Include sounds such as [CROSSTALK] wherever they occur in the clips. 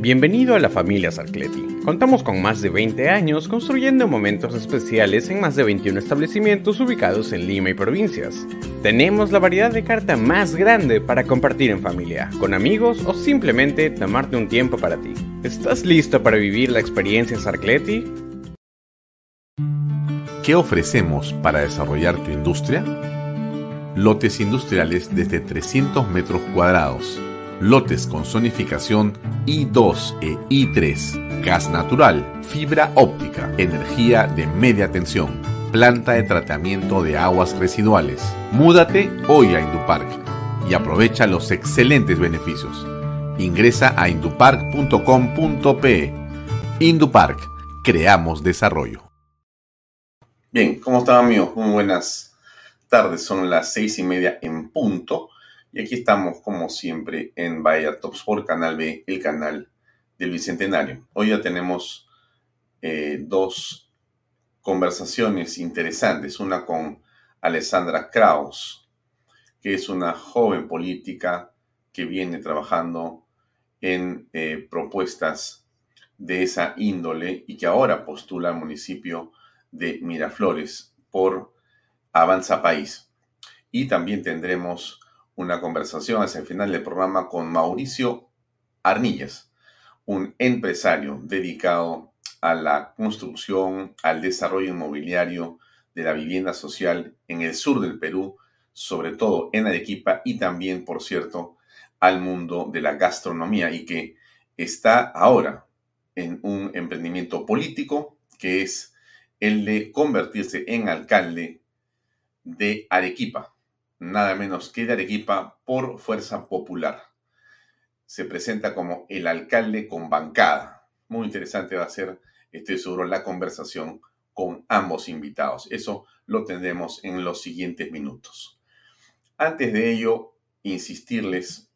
Bienvenido a la familia Sarcleti. Contamos con más de 20 años construyendo momentos especiales en más de 21 establecimientos ubicados en Lima y provincias. Tenemos la variedad de carta más grande para compartir en familia, con amigos o simplemente tomarte un tiempo para ti. ¿Estás listo para vivir la experiencia Sarcleti? ¿Qué ofrecemos para desarrollar tu industria? Lotes industriales desde 300 metros cuadrados lotes con zonificación I2 e I3, gas natural, fibra óptica, energía de media tensión, planta de tratamiento de aguas residuales. Múdate hoy a Indupark y aprovecha los excelentes beneficios. Ingresa a indupark.com.pe. Indupark, creamos desarrollo. Bien, ¿cómo están amigos? Muy buenas tardes, son las seis y media en punto. Y aquí estamos, como siempre, en Bahía Top Sport, Canal B, el canal del Bicentenario. Hoy ya tenemos eh, dos conversaciones interesantes. Una con Alessandra Kraus, que es una joven política que viene trabajando en eh, propuestas de esa índole y que ahora postula al municipio de Miraflores por Avanza País. Y también tendremos una conversación hacia el final del programa con Mauricio Arnillas, un empresario dedicado a la construcción, al desarrollo inmobiliario de la vivienda social en el sur del Perú, sobre todo en Arequipa y también, por cierto, al mundo de la gastronomía y que está ahora en un emprendimiento político que es el de convertirse en alcalde de Arequipa nada menos que de Arequipa por Fuerza Popular. Se presenta como el alcalde con bancada. Muy interesante va a ser, estoy seguro, la conversación con ambos invitados. Eso lo tendremos en los siguientes minutos. Antes de ello, insistirles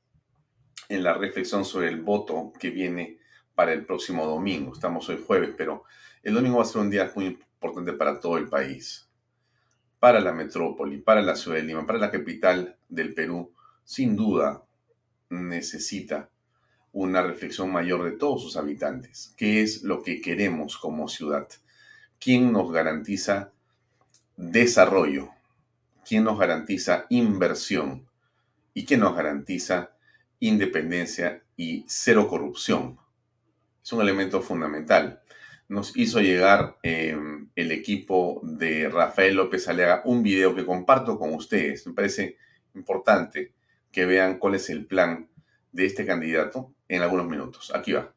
en la reflexión sobre el voto que viene para el próximo domingo. Estamos hoy jueves, pero el domingo va a ser un día muy importante para todo el país para la metrópoli, para la ciudad de Lima, para la capital del Perú, sin duda necesita una reflexión mayor de todos sus habitantes. ¿Qué es lo que queremos como ciudad? ¿Quién nos garantiza desarrollo? ¿Quién nos garantiza inversión? ¿Y quién nos garantiza independencia y cero corrupción? Es un elemento fundamental nos hizo llegar em, el equipo de Rafael López Aleaga un video que comparto con ustedes. Me parece importante que vean cuál es el plan de este candidato en algunos minutos. Aquí va.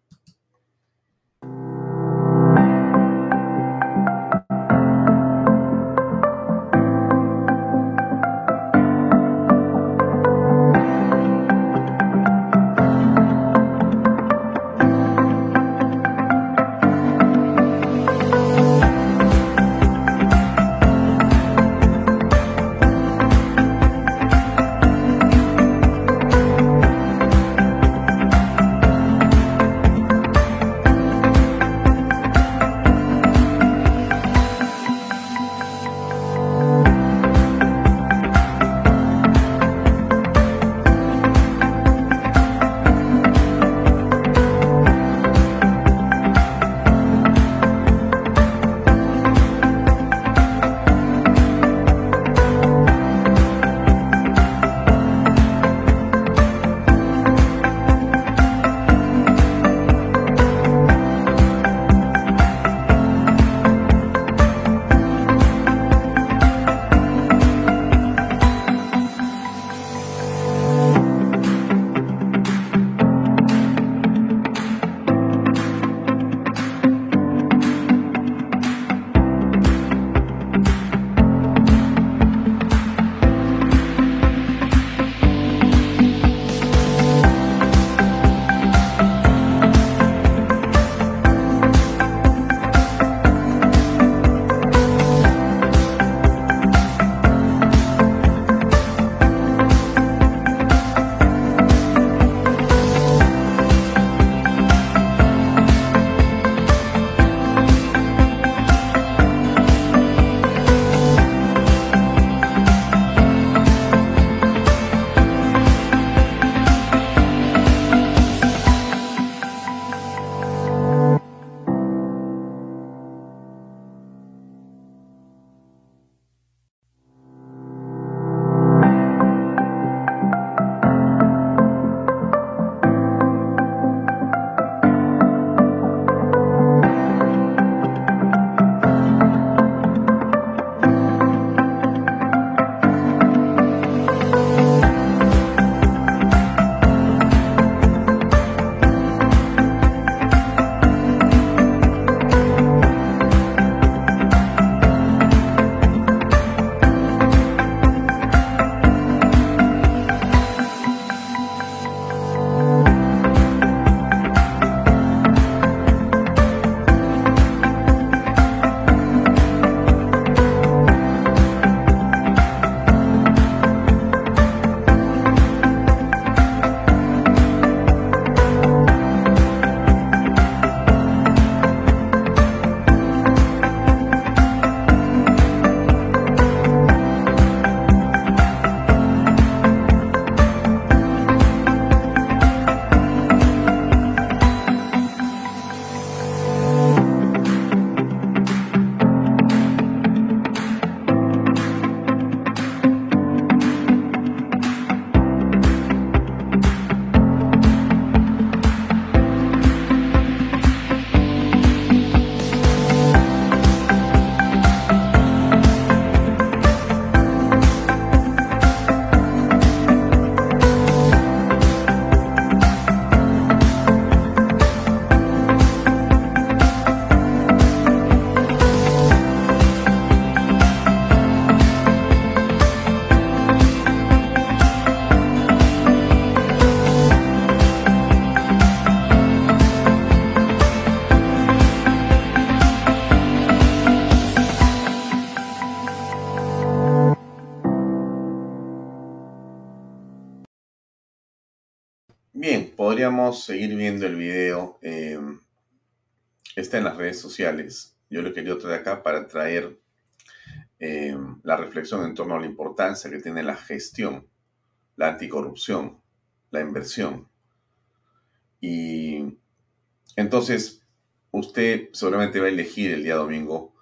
Podríamos seguir viendo el video. Eh, está en las redes sociales. Yo lo quería traer acá para traer eh, la reflexión en torno a la importancia que tiene la gestión, la anticorrupción, la inversión. Y entonces usted seguramente va a elegir el día domingo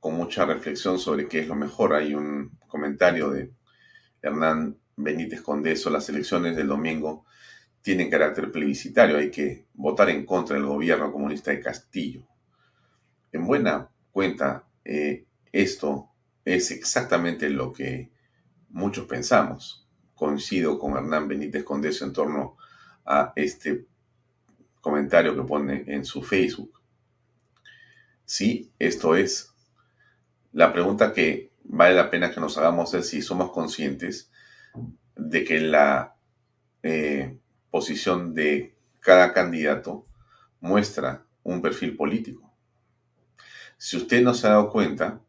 con mucha reflexión sobre qué es lo mejor. Hay un comentario de Hernán Benítez Condeso, las elecciones del domingo tienen carácter plebiscitario, hay que votar en contra del gobierno comunista de Castillo. En buena cuenta, eh, esto es exactamente lo que muchos pensamos. Coincido con Hernán Benítez Condeso en torno a este comentario que pone en su Facebook. Sí, esto es. La pregunta que vale la pena que nos hagamos es si somos conscientes de que la eh, posición de cada candidato muestra un perfil político. Si usted no se ha dado cuenta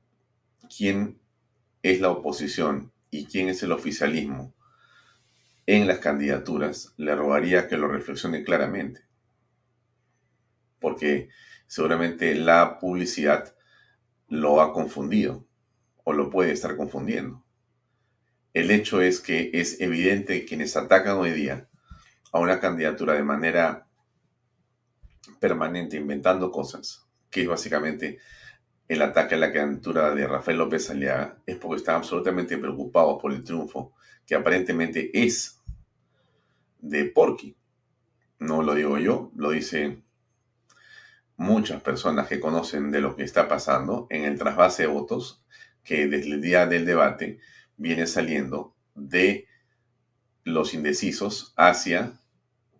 quién es la oposición y quién es el oficialismo en las candidaturas, le rogaría que lo reflexione claramente. Porque seguramente la publicidad lo ha confundido o lo puede estar confundiendo. El hecho es que es evidente quienes atacan hoy día a una candidatura de manera permanente, inventando cosas, que es básicamente el ataque a la candidatura de Rafael López Aliaga, es porque están absolutamente preocupados por el triunfo que aparentemente es de Porky. No lo digo yo, lo dicen muchas personas que conocen de lo que está pasando en el trasvase de votos que desde el día del debate viene saliendo de los indecisos hacia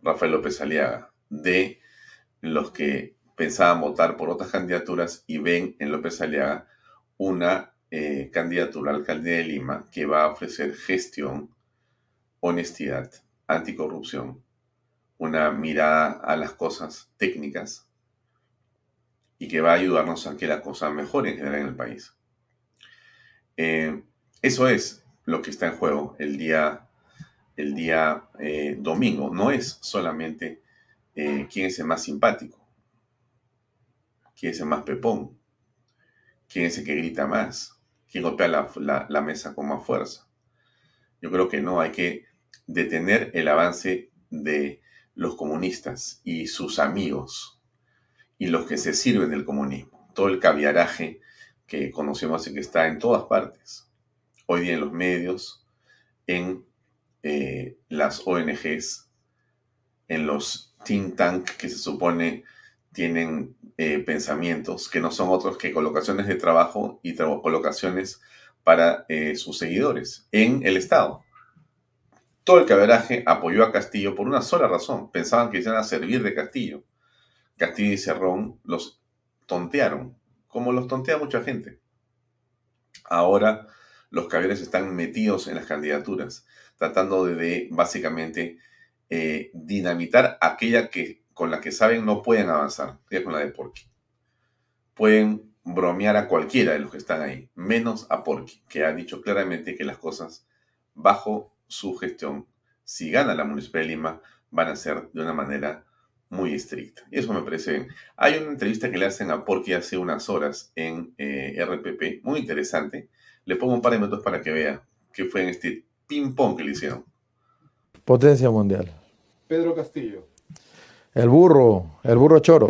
Rafael López Aliaga, de los que pensaban votar por otras candidaturas y ven en López Aliaga una eh, candidatura al alcalde de Lima que va a ofrecer gestión, honestidad, anticorrupción, una mirada a las cosas técnicas y que va a ayudarnos a que la cosa mejore en general en el país. Eh, eso es lo que está en juego el día el día eh, domingo. No es solamente eh, quién es el más simpático, quién es el más pepón, quién es el que grita más, quién golpea la, la mesa con más fuerza. Yo creo que no, hay que detener el avance de los comunistas y sus amigos y los que se sirven del comunismo. Todo el caviaraje que conocemos y que está en todas partes. Hoy día en los medios, en eh, las ONGs, en los think tank que se supone tienen eh, pensamientos que no son otros que colocaciones de trabajo y colocaciones para eh, sus seguidores en el Estado. Todo el caberaje apoyó a Castillo por una sola razón. Pensaban que iban a servir de Castillo. Castillo y Cerrón los tontearon, como los tontea mucha gente. Ahora los caballeros están metidos en las candidaturas tratando de, básicamente eh, dinamitar aquella que con la que saben no pueden avanzar, que es con la de Porky. Pueden bromear a cualquiera de los que están ahí, menos a Porky, que ha dicho claramente que las cosas bajo su gestión, si gana la Municipalidad de Lima, van a ser de una manera muy estricta. Y eso me parece bien. Hay una entrevista que le hacen a Porky hace unas horas en eh, RPP, muy interesante. Le pongo un par de minutos para que vea qué fue en este ping-pong que le hicieron. Potencia mundial. Pedro Castillo. El burro, el burro choro.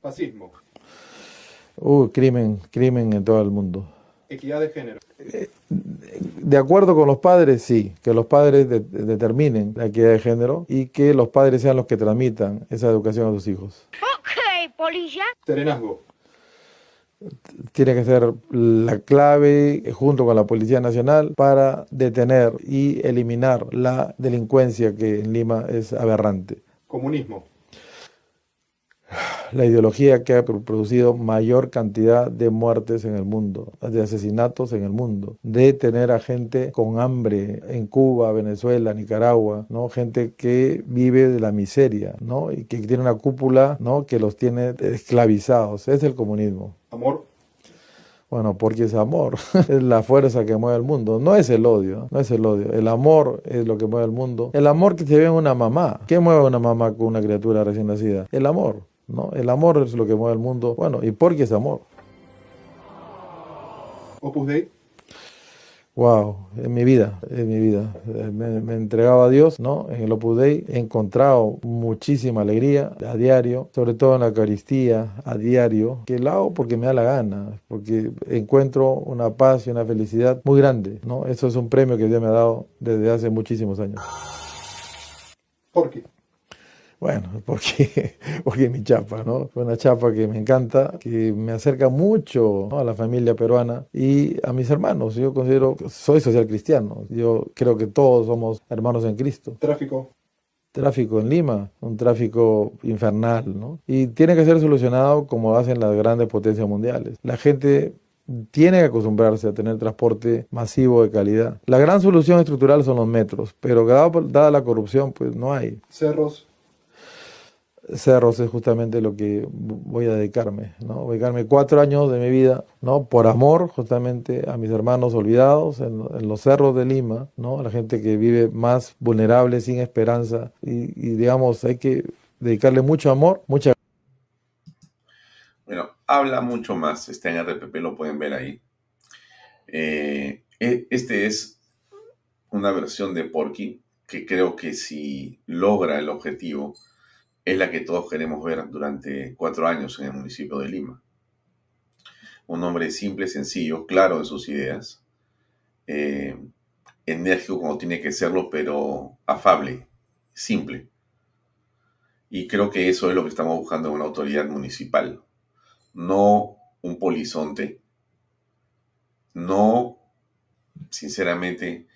Fascismo. Uh, crimen, crimen en todo el mundo. Equidad de género. De acuerdo con los padres, sí, que los padres determinen la equidad de género y que los padres sean los que tramitan esa educación a sus hijos. Ok, polilla. Serenazgo tiene que ser la clave junto con la Policía Nacional para detener y eliminar la delincuencia que en Lima es aberrante. Comunismo. La ideología que ha producido mayor cantidad de muertes en el mundo, de asesinatos en el mundo, de tener a gente con hambre en Cuba, Venezuela, Nicaragua, ¿no? Gente que vive de la miseria, ¿no? Y que tiene una cúpula, ¿no? Que los tiene esclavizados. Es el comunismo amor. Bueno, porque es amor, [LAUGHS] es la fuerza que mueve el mundo, no es el odio, no es el odio, el amor es lo que mueve el mundo. El amor que se ve en una mamá, ¿qué mueve una mamá con una criatura recién nacida? El amor, ¿no? El amor es lo que mueve el mundo, bueno, y porque es amor. Opus Dei. Wow, en mi vida, en mi vida. Eh, me, me, entregaba a Dios, ¿no? En el Opus Dei he encontrado muchísima alegría a diario, sobre todo en la Eucaristía, a diario, que lo hago porque me da la gana, porque encuentro una paz y una felicidad muy grande, ¿no? Eso es un premio que Dios me ha dado desde hace muchísimos años. ¿Por qué? Bueno, [LAUGHS] porque, porque mi chapa, ¿no? Fue una chapa que me encanta, que me acerca mucho a la familia peruana y a mis hermanos. Yo considero, soy social cristiano, yo creo que todos somos hermanos en Cristo. Tráfico. Tráfico en Lima, un tráfico infernal, ¿no? Y tiene que ser solucionado como hacen las grandes potencias mundiales. La gente tiene que acostumbrarse a tener transporte masivo de calidad. La gran solución estructural son los metros, pero dada la corrupción, pues no hay. Cerros. Cerros es justamente lo que voy a dedicarme, ¿no? Dedicarme cuatro años de mi vida, ¿no? Por amor justamente a mis hermanos olvidados en, los cerros de Lima, ¿no? A la gente que vive más vulnerable, sin esperanza y, digamos, hay que dedicarle mucho amor, mucha... Bueno, habla mucho más, está en RPP, lo pueden ver ahí. Eh, este es una versión de Porky que creo que si logra el objetivo, es la que todos queremos ver durante cuatro años en el municipio de Lima. Un hombre simple, sencillo, claro en sus ideas, eh, enérgico como tiene que serlo, pero afable, simple. Y creo que eso es lo que estamos buscando en una autoridad municipal. No un polizonte, no, sinceramente,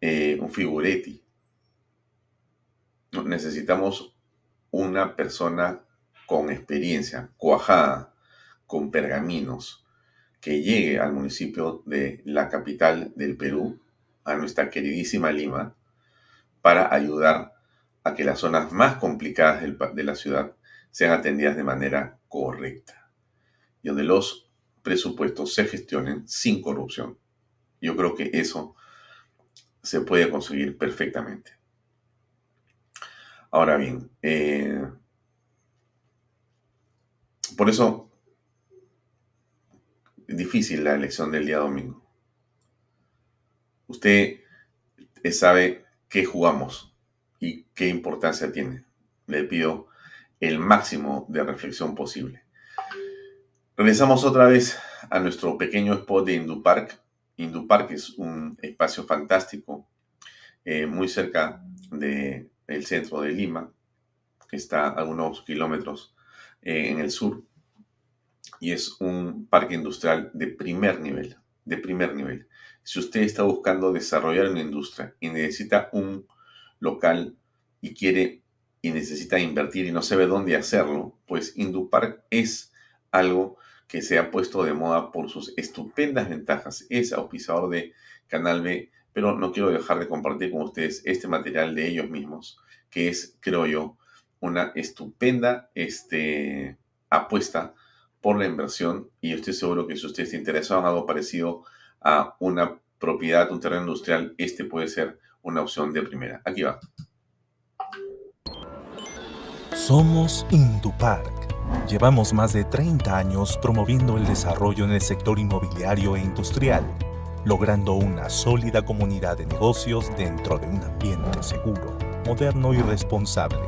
eh, un figuretti. necesitamos una persona con experiencia, cuajada, con pergaminos, que llegue al municipio de la capital del Perú, a nuestra queridísima Lima, para ayudar a que las zonas más complicadas de la ciudad sean atendidas de manera correcta y donde los presupuestos se gestionen sin corrupción. Yo creo que eso se puede conseguir perfectamente. Ahora bien, eh, por eso es difícil la elección del día domingo. Usted sabe qué jugamos y qué importancia tiene. Le pido el máximo de reflexión posible. Regresamos otra vez a nuestro pequeño spot de Indupark. Indupark es un espacio fantástico, eh, muy cerca de el centro de Lima, que está a algunos kilómetros eh, en el sur, y es un parque industrial de primer nivel, de primer nivel. Si usted está buscando desarrollar una industria y necesita un local y quiere y necesita invertir y no sabe dónde hacerlo, pues Indupark es algo que se ha puesto de moda por sus estupendas ventajas. Es auspiciador de Canal B pero no quiero dejar de compartir con ustedes este material de ellos mismos, que es, creo yo, una estupenda este, apuesta por la inversión y estoy seguro que si usted está interesado en algo parecido a una propiedad, un terreno industrial, este puede ser una opción de primera. Aquí va. Somos Indupark. Llevamos más de 30 años promoviendo el desarrollo en el sector inmobiliario e industrial logrando una sólida comunidad de negocios dentro de un ambiente seguro, moderno y responsable.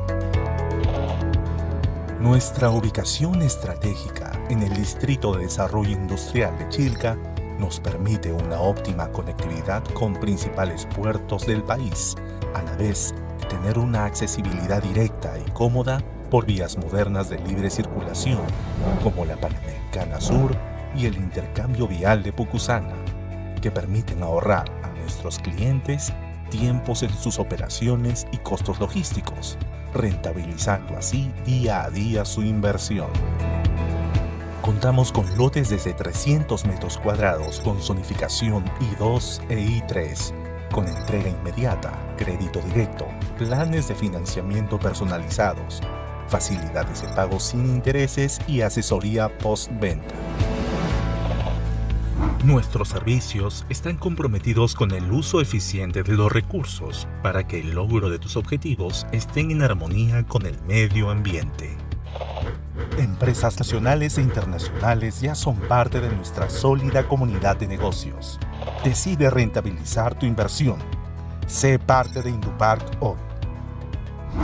Nuestra ubicación estratégica en el Distrito de Desarrollo Industrial de Chilca nos permite una óptima conectividad con principales puertos del país, a la vez de tener una accesibilidad directa y cómoda por vías modernas de libre circulación, como la Panamericana Sur y el intercambio vial de Pucusana que permiten ahorrar a nuestros clientes tiempos en sus operaciones y costos logísticos, rentabilizando así día a día su inversión. Contamos con lotes desde 300 metros cuadrados con zonificación I2 e I3, con entrega inmediata, crédito directo, planes de financiamiento personalizados, facilidades de pago sin intereses y asesoría postventa. Nuestros servicios están comprometidos con el uso eficiente de los recursos para que el logro de tus objetivos estén en armonía con el medio ambiente. Empresas nacionales e internacionales ya son parte de nuestra sólida comunidad de negocios. Decide rentabilizar tu inversión. Sé parte de Indupark hoy.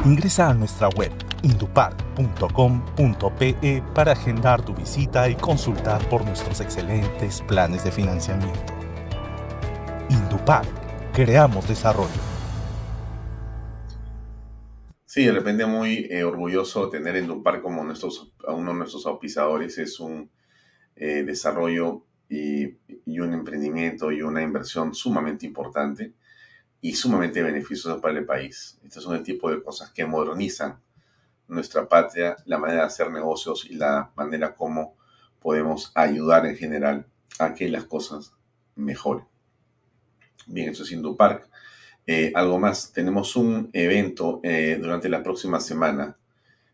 Ingresa a nuestra web indupark.com.pe para agendar tu visita y consultar por nuestros excelentes planes de financiamiento. Indupark, creamos desarrollo. Sí, de repente muy eh, orgulloso tener Endupar como uno de nuestros auspiciadores. Es un eh, desarrollo y, un emprendimiento y una inversión sumamente importante y sumamente beneficioso para el país. Estos son el tipo de cosas que modernizan nuestra patria, la manera de hacer negocios y la manera como podemos ayudar en general a que las cosas mejoren. Bien, eso es Indupark. Eh, algo más, tenemos un evento eh, durante la próxima semana.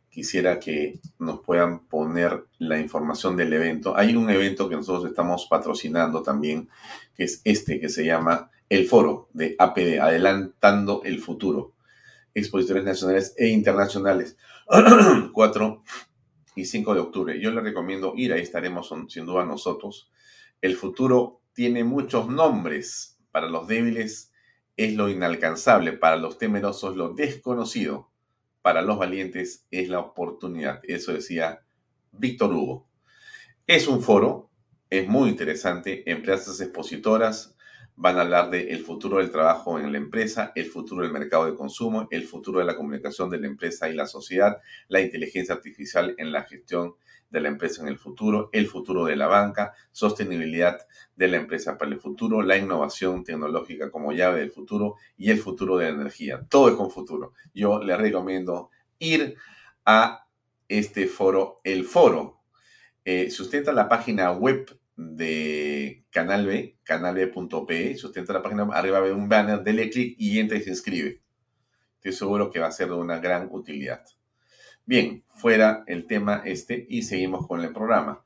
Quisiera que nos puedan poner la información del evento. Hay un evento que nosotros estamos patrocinando también, que es este, que se llama el Foro de APD, Adelantando el Futuro. Expositores nacionales e internacionales, [CLEARS THROAT] 4 y 5 de octubre. Yo les recomiendo ir, ahí estaremos sin duda nosotros. El futuro tiene muchos nombres. Para los débiles es lo inalcanzable, para los temerosos lo desconocido, para los valientes es la oportunidad. Eso decía Víctor Hugo. Es un foro, es muy interesante, empresas expositoras van a hablar del el futuro del trabajo en la empresa, el futuro del mercado de consumo, el futuro de la comunicación de la empresa y la sociedad, la inteligencia artificial en la gestión de la empresa en el futuro, el futuro de la banca, sostenibilidad de la empresa para el futuro, la innovación tecnológica como llave del futuro y el futuro de la energía. Todo es con futuro. Yo le recomiendo ir a este foro, el foro. Eh, si usted entra a la página web de Canal B, canalb.pe, si usted la página arriba ve un banner, dele clic y entra y se inscribe. Estoy seguro que va a ser de una gran utilidad. Bien, fuera el tema este y seguimos con el programa.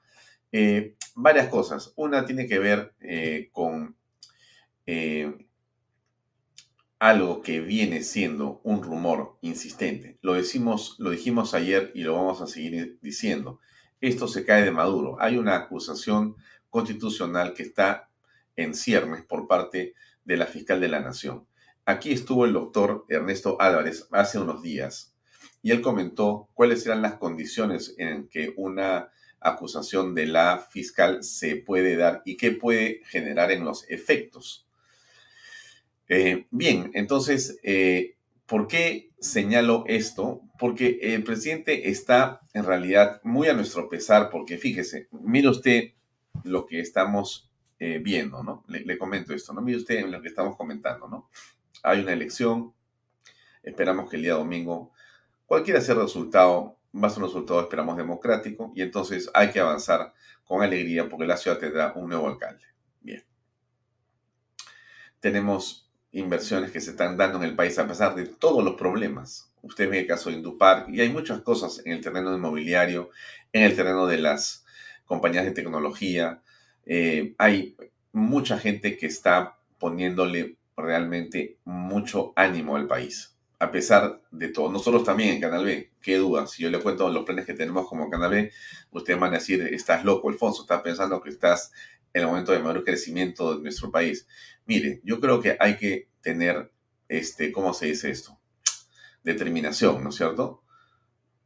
Eh, varias cosas. Una tiene que ver eh, con eh, algo que viene siendo un rumor insistente. Lo, decimos, lo dijimos ayer y lo vamos a seguir diciendo. Esto se cae de Maduro. Hay una acusación constitucional que está en ciernes por parte de la fiscal de la Nación. Aquí estuvo el doctor Ernesto Álvarez hace unos días y él comentó cuáles eran las condiciones en que una acusación de la fiscal se puede dar y qué puede generar en los efectos. Eh, bien, entonces, eh, ¿por qué señalo esto? Porque el presidente está en realidad muy a nuestro pesar, porque fíjese, mire usted lo que estamos eh, viendo, ¿no? Le, comento esto, ¿no? Mire usted en lo que estamos comentando, ¿no? Hay una elección, esperamos que el día domingo Cualquiera sea el resultado, va a ser un resultado, esperamos, democrático, y entonces hay que avanzar con alegría porque la ciudad tendrá un nuevo alcalde. Bien. Tenemos inversiones que se están dando en el país a pesar de todos los problemas. Usted ve el caso de Indupar y hay muchas cosas en el terreno inmobiliario, en el terreno de las compañías de tecnología. Eh, hay mucha gente que está poniéndole realmente mucho ánimo al país a pesar de todo. Nosotros también en Canal B, qué duda, si yo le cuento los planes que tenemos como Canal B, ustedes van a decir, estás loco, Alfonso, estás pensando que estás en el momento de mayor crecimiento de nuestro país. Mire, yo creo que hay que tener, este, ¿cómo se dice esto? Determinación, ¿no es cierto?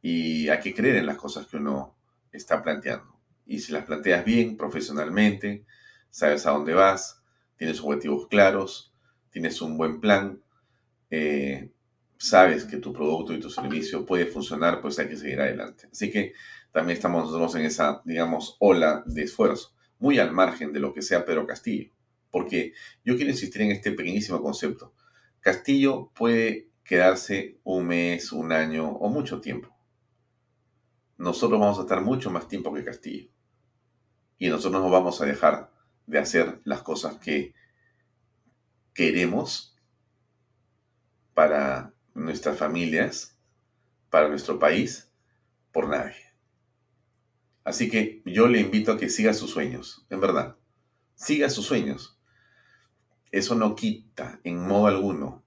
Y hay que creer en las cosas que uno está planteando. Y si las planteas bien, profesionalmente, sabes a dónde vas, tienes objetivos claros, tienes un buen plan, eh, sabes que tu producto y tu servicio puede funcionar, pues hay que seguir adelante. Así que también estamos nosotros en esa, digamos, ola de esfuerzo, muy al margen de lo que sea Pedro Castillo. Porque yo quiero insistir en este pequeñísimo concepto. Castillo puede quedarse un mes, un año o mucho tiempo. Nosotros vamos a estar mucho más tiempo que Castillo. Y nosotros no vamos a dejar de hacer las cosas que queremos para nuestras familias, para nuestro país, por nadie. Así que yo le invito a que siga sus sueños, en verdad. siga sus sueños. Eso no quita en modo alguno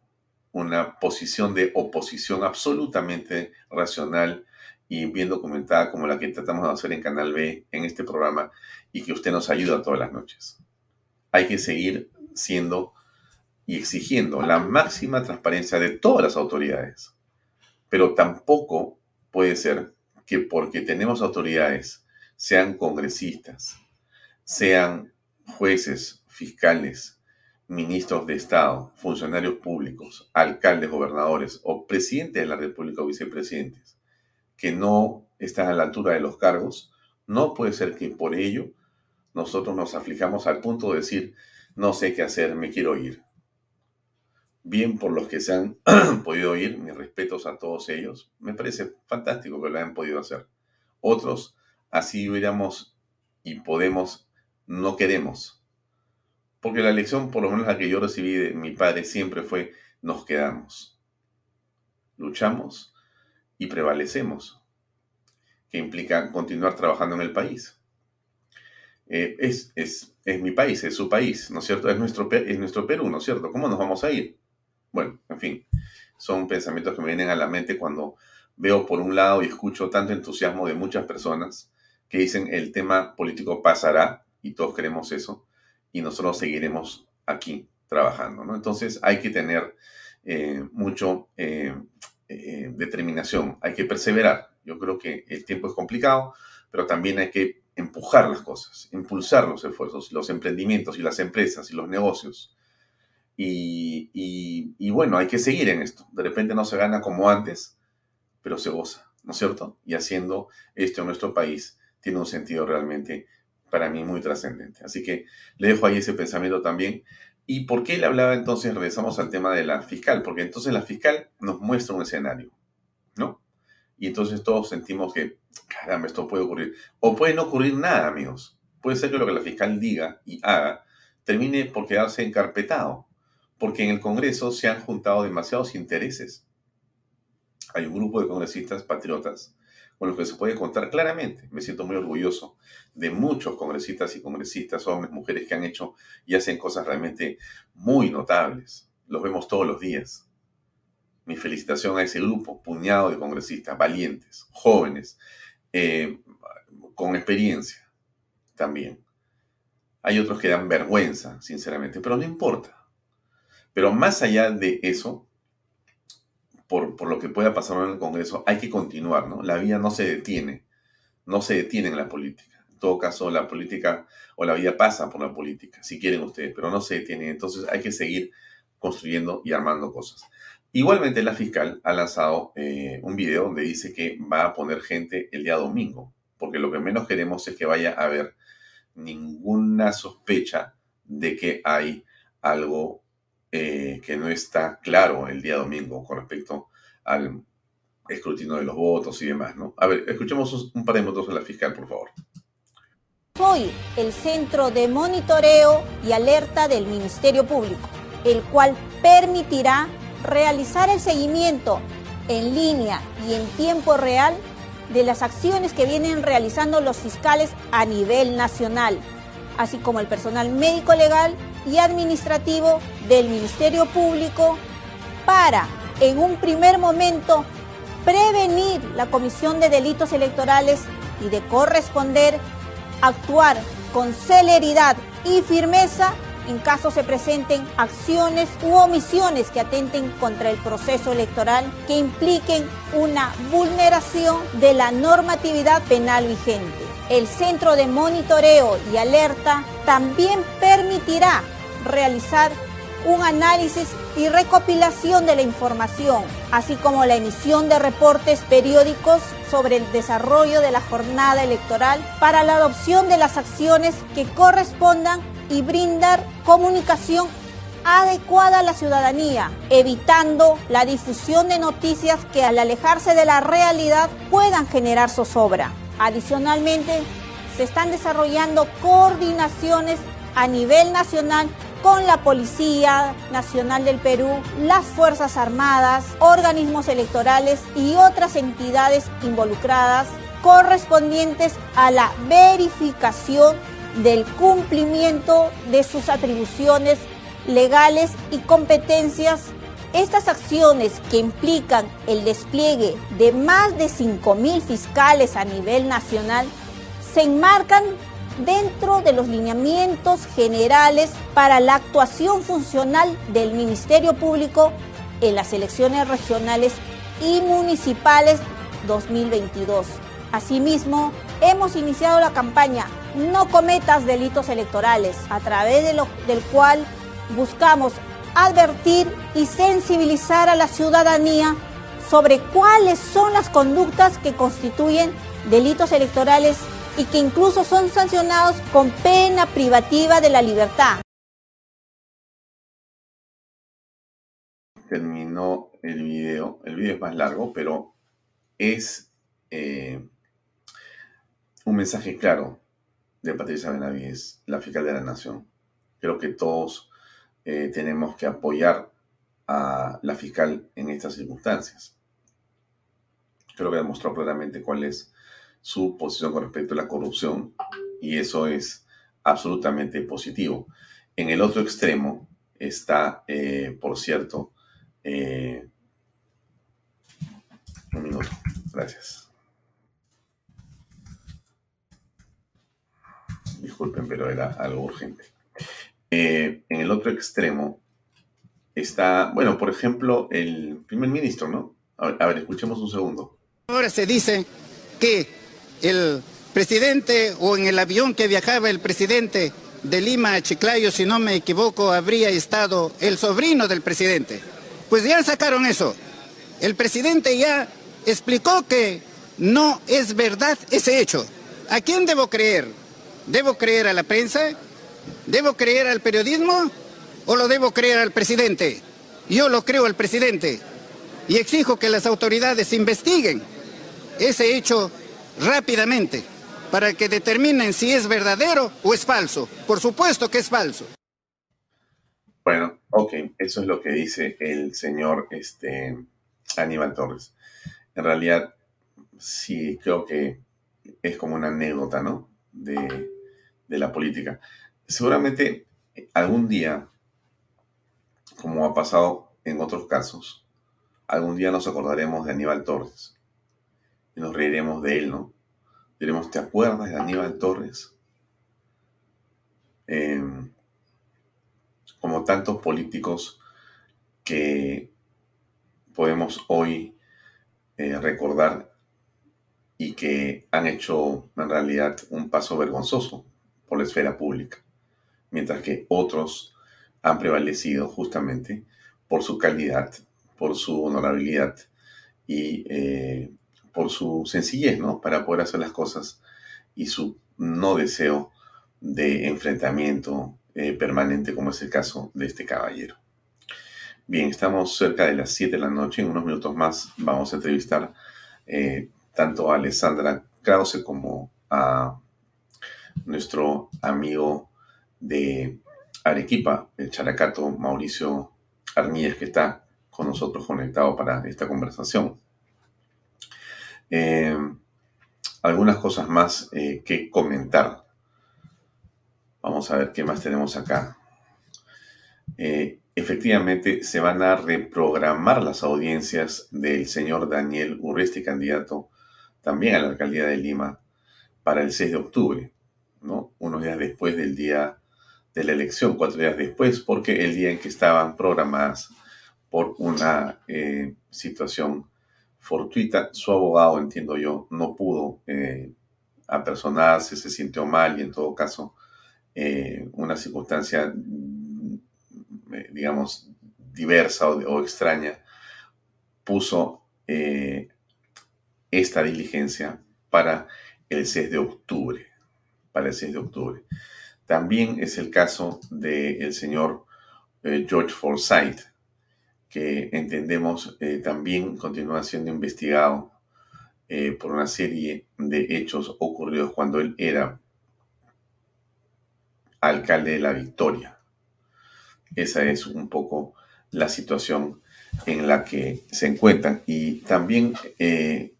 una posición de oposición absolutamente racional y bien documentada como la que tratamos de hacer en Canal B en este programa y que usted nos ayuda todas las noches. Hay que seguir siendo y exigiendo la máxima transparencia de todas las autoridades. Pero tampoco puede ser que porque tenemos autoridades, sean congresistas, sean jueces, fiscales, ministros de Estado, funcionarios públicos, alcaldes, gobernadores o presidentes de la República o vicepresidentes, que no están a la altura de los cargos, no puede ser que por ello nosotros nos aflijamos al punto de decir, no sé qué hacer, me quiero ir. Bien por los que se han [CLEARS THROAT] podido ir, mis respetos a todos ellos, me parece fantástico que lo hayan podido hacer. Otros, así hubiéramos y podemos, no queremos. Porque la lección, por lo menos la que yo recibí de mi padre, siempre fue, nos quedamos. Luchamos y prevalecemos, que implica continuar trabajando en el país. Eh, es, es, es, mi país, es su país, ¿no es cierto? Es nuestro, es nuestro Perú, ¿no es cierto? ¿Cómo nos vamos a ir? Bueno, en fin, son pensamientos que me vienen a la mente cuando veo por un lado y escucho tanto entusiasmo de muchas personas que dicen el tema político pasará y todos queremos eso y nosotros seguiremos aquí trabajando, ¿no? Entonces hay que tener eh, mucho eh, eh, determinación, hay que perseverar. Yo creo que el tiempo es complicado, pero también hay que empujar las cosas, impulsar los esfuerzos, los emprendimientos y las empresas y los negocios. Y, y, bueno, hay que seguir en esto. De repente no se gana como antes, pero se goza, ¿no es cierto? Y haciendo esto en nuestro país tiene un sentido realmente para mí muy trascendente. Así que le dejo ahí ese pensamiento también. ¿Y por qué le hablaba entonces? Regresamos al tema de la fiscal, porque entonces la fiscal nos muestra un escenario, ¿no? Y entonces todos sentimos que, caramba, esto puede ocurrir. O puede no ocurrir nada, amigos. Puede ser que lo que la fiscal diga y haga termine por quedarse encarpetado, porque en el Congreso se han juntado demasiados intereses. Hay un grupo de congresistas patriotas con los que se puede contar claramente. Me siento muy orgulloso de muchos congresistas y congresistas, hombres, mujeres que han hecho y hacen cosas realmente muy notables. Los vemos todos los días. Mi felicitación a ese grupo, puñado de congresistas valientes, jóvenes, eh, con experiencia también. Hay otros que dan vergüenza, sinceramente, pero no importa. Pero más allá de eso, por, lo que pueda pasar en el Congreso, hay que continuar, ¿no? La vida no se detiene, no se detiene en la política. En todo caso, la política o la vida pasa por la política, si quieren ustedes, pero no se detiene. Entonces hay que seguir construyendo y armando cosas. Igualmente, la fiscal ha lanzado eh, un video donde dice que va a poner gente el día domingo, porque lo que menos queremos es que vaya a haber ninguna sospecha de que hay algo eh, que no está claro el día domingo con respecto al escrutinio de los votos y demás, ¿no? A ver, escuchemos un par de minutos a la fiscal, por favor. Soy el centro de monitoreo y alerta del Ministerio Público, el cual permitirá realizar el seguimiento en línea y en tiempo real de las acciones que vienen realizando los fiscales a nivel nacional, así como el personal médico legal y administrativo del Ministerio Público para, en un primer momento, prevenir la comisión de delitos electorales y de corresponder actuar con celeridad y firmeza en caso se presenten acciones u omisiones que atenten contra el proceso electoral que impliquen una vulneración de la normatividad penal vigente. El Centro de Monitoreo y Alerta también permitirá realizar un análisis y recopilación de la información, así como la emisión de reportes periódicos sobre el desarrollo de la jornada electoral para la adopción de las acciones que correspondan y brindar comunicación adecuada a la ciudadanía, evitando la difusión de noticias que al alejarse de la realidad puedan generar zozobra. Adicionalmente, se están desarrollando coordinaciones a nivel nacional con la Policía Nacional del Perú, las Fuerzas Armadas, organismos electorales y otras entidades involucradas correspondientes a la verificación del cumplimiento de sus atribuciones legales y competencias. Estas acciones que implican el despliegue de más de 5.000 fiscales a nivel nacional se enmarcan dentro de los lineamientos generales para la actuación funcional del Ministerio Público en las elecciones regionales y municipales 2022. Asimismo, hemos iniciado la campaña No cometas delitos electorales, a través del cual buscamos advertir y sensibilizar a la ciudadanía sobre cuáles son las conductas que constituyen delitos electorales y que incluso son sancionados con pena privativa de la libertad. Terminó el video. El video es más largo, pero es eh, un mensaje claro de Patricia Benavides, la fiscal de la Nación. Creo que todos eh, tenemos que apoyar a la fiscal en estas circunstancias. Creo que ha demostrado claramente cuál es su posición con respecto a la corrupción y eso es absolutamente positivo. En el otro extremo está, eh, por cierto, eh, un minuto, gracias. Disculpen, pero era algo urgente. Eh, en el otro extremo está, bueno, por ejemplo, el primer ministro, ¿no? A ver, escuchemos un segundo. Ahora se dice que el presidente o en el avión que viajaba el presidente de Lima a Chiclayo, si no me equivoco, habría estado el sobrino del presidente. Pues ya sacaron eso. El presidente ya explicó que no es verdad ese hecho. ¿A quién debo creer? ¿Debo creer a la prensa? ¿Debo creer al periodismo o lo debo creer al presidente? Yo lo creo al presidente y exijo que las autoridades investiguen ese hecho rápidamente para que determinen si es verdadero o es falso. Por supuesto que es falso. Bueno, ok, eso es lo que dice el señor este, Aníbal Torres. En realidad, sí creo que es como una anécdota, ¿no? De, de la política. Seguramente algún día, como ha pasado en otros casos, algún día nos acordaremos de Aníbal Torres y nos reiremos de él, ¿no? Diremos, ¿te acuerdas de Aníbal Torres? Em, como tantos políticos que podemos hoy eh, recordar y que han hecho en realidad un paso vergonzoso por la esfera pública, mientras que otros han prevalecido justamente por su calidad, por su honorabilidad y eh, por su sencillez, ¿no? Para poder hacer las cosas y su no deseo de enfrentamiento eh, permanente, como es el caso de este caballero. Bien, estamos cerca de las 7 de la noche. En unos minutos más vamos a entrevistar eh, tanto a Alessandra Krause como a nuestro amigo de Arequipa, el characato Mauricio Armíez, que está con nosotros conectado para esta conversación. Eh, algunas cosas más eh, que comentar. Vamos a ver qué más tenemos acá. Eh, efectivamente, se van a reprogramar las audiencias del señor Daniel Urresti, candidato también a la alcaldía de Lima, para el 6 de octubre, ¿no? Unos días después del día de la elección, cuatro días después, porque el día en que estaban programadas por una situación fortuita. Su abogado, entiendo yo, no pudo eh, apersonarse, se sintió mal y en todo caso eh, una circunstancia, mm, eh, digamos, diversa o, extraña, puso eh, esta diligencia para el 6 de octubre. Para el 6 de octubre. También es el caso del señor George Forsyth, que entendemos eh, también continúa siendo investigado eh, por una serie de hechos ocurridos cuando él era alcalde de la Victoria. Esa es un poco la situación en la que se encuentran. Y también eh,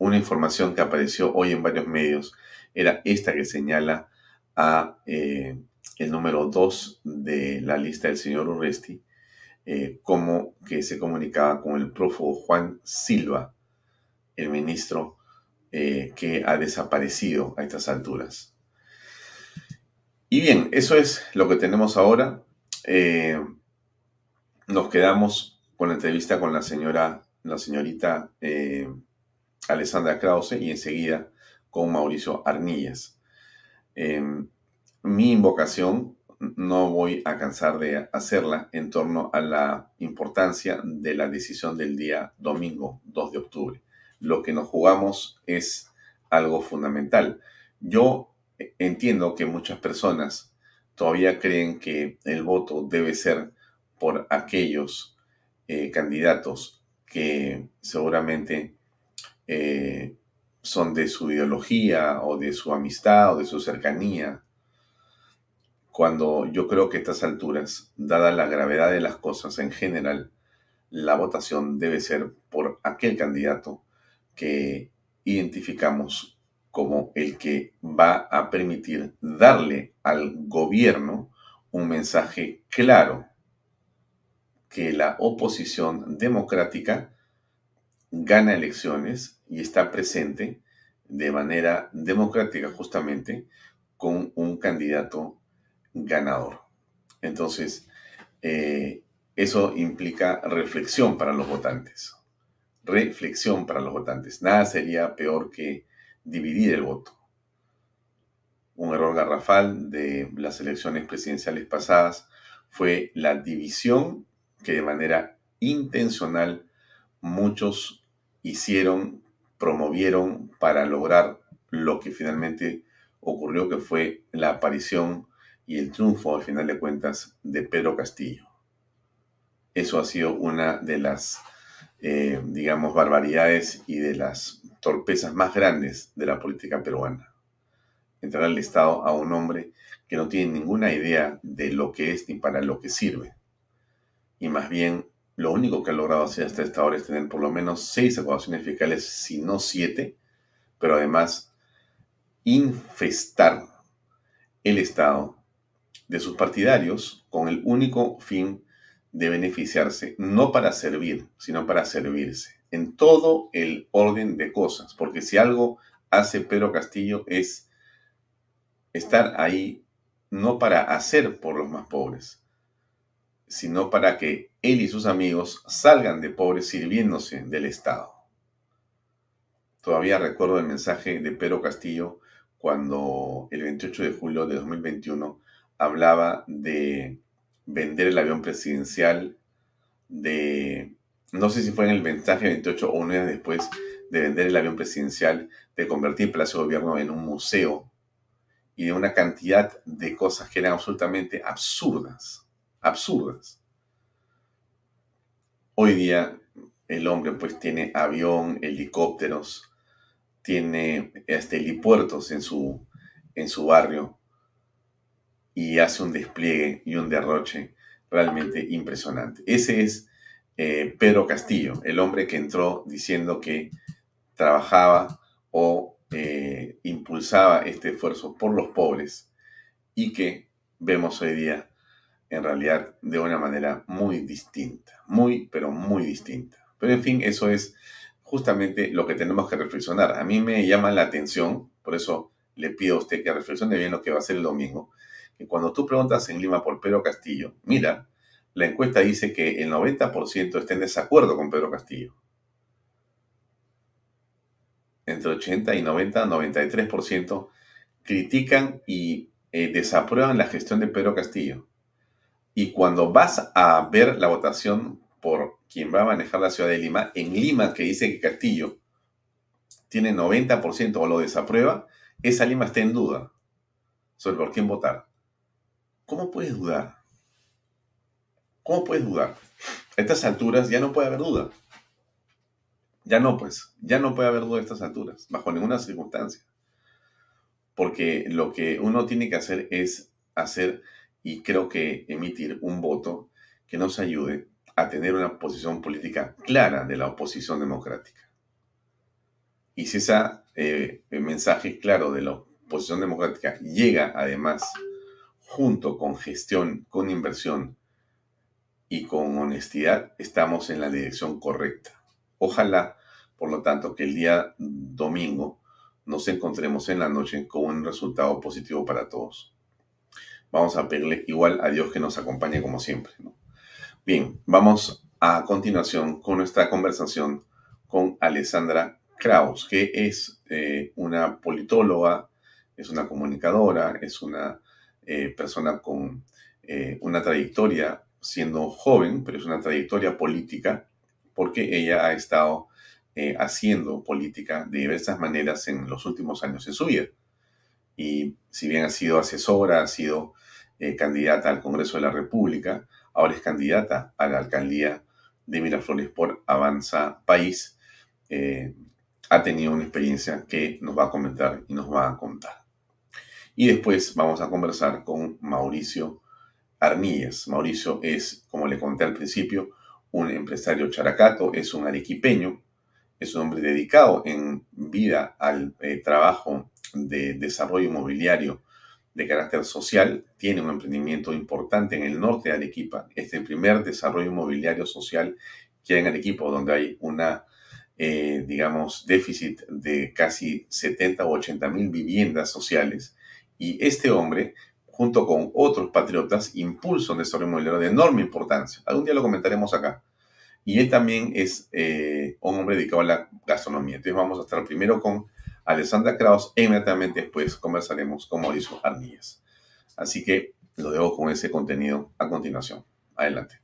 una información que apareció hoy en varios medios era esta que señala a eh, el número 2 de la lista del señor Urresti, eh, como que se comunicaba con el prófugo Juan Silva, el ministro eh, que ha desaparecido a estas alturas. Y bien, eso es lo que tenemos ahora. Nos quedamos con la entrevista con la señora, la señorita Alessandra Krause y enseguida con Mauricio Arnillas. mi invocación no voy a cansar de hacerla en torno a la importancia de la decisión del día domingo 2 de octubre. Lo que nos jugamos es algo fundamental. Yo entiendo que muchas personas todavía creen que el voto debe ser por aquellos eh, candidatos que seguramente eh, son de su ideología o de su amistad o de su cercanía. Cuando yo creo que a estas alturas, dada la gravedad de las cosas en general, la votación debe ser por aquel candidato que identificamos como el que va a permitir darle al gobierno un mensaje claro que la oposición democrática gana elecciones y está presente de manera democrática justamente con un candidato ganador. Entonces, eh, eso implica reflexión para los votantes. Reflexión para los votantes. Nada sería peor que dividir el voto. Un error garrafal de las elecciones presidenciales pasadas fue la división que de manera intencional muchos hicieron, promovieron para lograr lo que finalmente ocurrió, que fue la aparición y el triunfo, al final de cuentas, de Pedro Castillo. Eso ha sido una de las, eh, digamos, barbaridades y de las torpezas más grandes de la política peruana. Entrar al Estado a un hombre que no tiene ninguna idea de lo que es ni para lo que sirve. Y más bien, lo único que ha logrado hacer hasta esta hora es tener por lo menos seis acusaciones fiscales, si no siete, pero además infestar el Estado de sus partidarios con el único fin de beneficiarse, no para servir, sino para servirse, en todo el orden de cosas, porque si algo hace Pedro Castillo es estar ahí no para hacer por los más pobres, sino para que él y sus amigos salgan de pobres sirviéndose del Estado. Todavía recuerdo el mensaje de Pedro Castillo cuando el 28 de julio de 2021 hablaba de vender el avión presidencial, de, no sé si fue en el mensaje 28 o un día después, de vender el avión presidencial, de convertir Palacio de Gobierno en un museo y de una cantidad de cosas que eran absolutamente absurdas, absurdas. Hoy día el hombre pues tiene avión, helicópteros, tiene este, helipuertos en su, en su barrio y hace un despliegue y un derroche realmente impresionante. Ese es eh, Pedro Castillo, el hombre que entró diciendo que trabajaba o eh, impulsaba este esfuerzo por los pobres y que vemos hoy día en realidad de una manera muy distinta, muy, pero muy distinta. Pero en fin, eso es justamente lo que tenemos que reflexionar. A mí me llama la atención, por eso le pido a usted que reflexione bien lo que va a ser el domingo, que cuando tú preguntas en Lima por Pedro Castillo, mira, la encuesta dice que el 90% está en desacuerdo con Pedro Castillo. Entre 80 y 90, 93% critican y eh, desaprueban la gestión de Pedro Castillo. Y cuando vas a ver la votación por quien va a manejar la ciudad de Lima, en Lima que dice que Castillo tiene 90% o lo desaprueba, esa Lima está en duda sobre por quién votar. ¿Cómo puedes dudar? ¿Cómo puedes dudar? A estas alturas ya no puede haber duda. Ya no, pues, ya no puede haber duda a estas alturas, bajo ninguna circunstancia. Porque lo que uno tiene que hacer es hacer y creo que emitir un voto que nos ayude a tener una posición política clara de la oposición democrática. Y si ese eh, mensaje claro de la posición democrática llega además junto con gestión, con inversión y con honestidad, estamos en la dirección correcta. Ojalá, por lo tanto, que el día domingo nos encontremos en la noche con un resultado positivo para todos. Vamos a pedirle igual a Dios que nos acompañe como siempre. Bien, vamos a continuación con nuestra conversación con Alessandra Kraus, que es eh, una politóloga, es una comunicadora, es una eh, persona con eh, una trayectoria siendo joven, pero es una trayectoria política porque ella ha estado haciendo política de diversas maneras en los últimos años en su vida. Y si bien ha sido asesora, ha sido candidata al Congreso de la República, ahora es candidata a la alcaldía de Miraflores por Avanza País, ha tenido una experiencia que nos va a comentar y nos va a contar. Y después vamos a conversar con Mauricio Arnillas. Mauricio es, como le conté al principio, un empresario characato, es un arequipeño, es un hombre dedicado en vida al eh, trabajo de desarrollo inmobiliario de carácter social, tiene un emprendimiento importante en el norte de Arequipa, es el primer desarrollo inmobiliario social que hay en Arequipa, donde hay una eh, digamos, déficit de casi 70 o 80 mil viviendas sociales. Y este hombre, junto con otros patriotas, impulsa un desarrollo inmobiliario de enorme importancia. Algún día lo comentaremos acá. Y él también es eh, un hombre dedicado a la gastronomía. Entonces vamos a estar primero con Alessandra Kraus e inmediatamente después conversaremos con Mauricio Arnillas. Así que lo dejo con ese contenido a continuación. Adelante.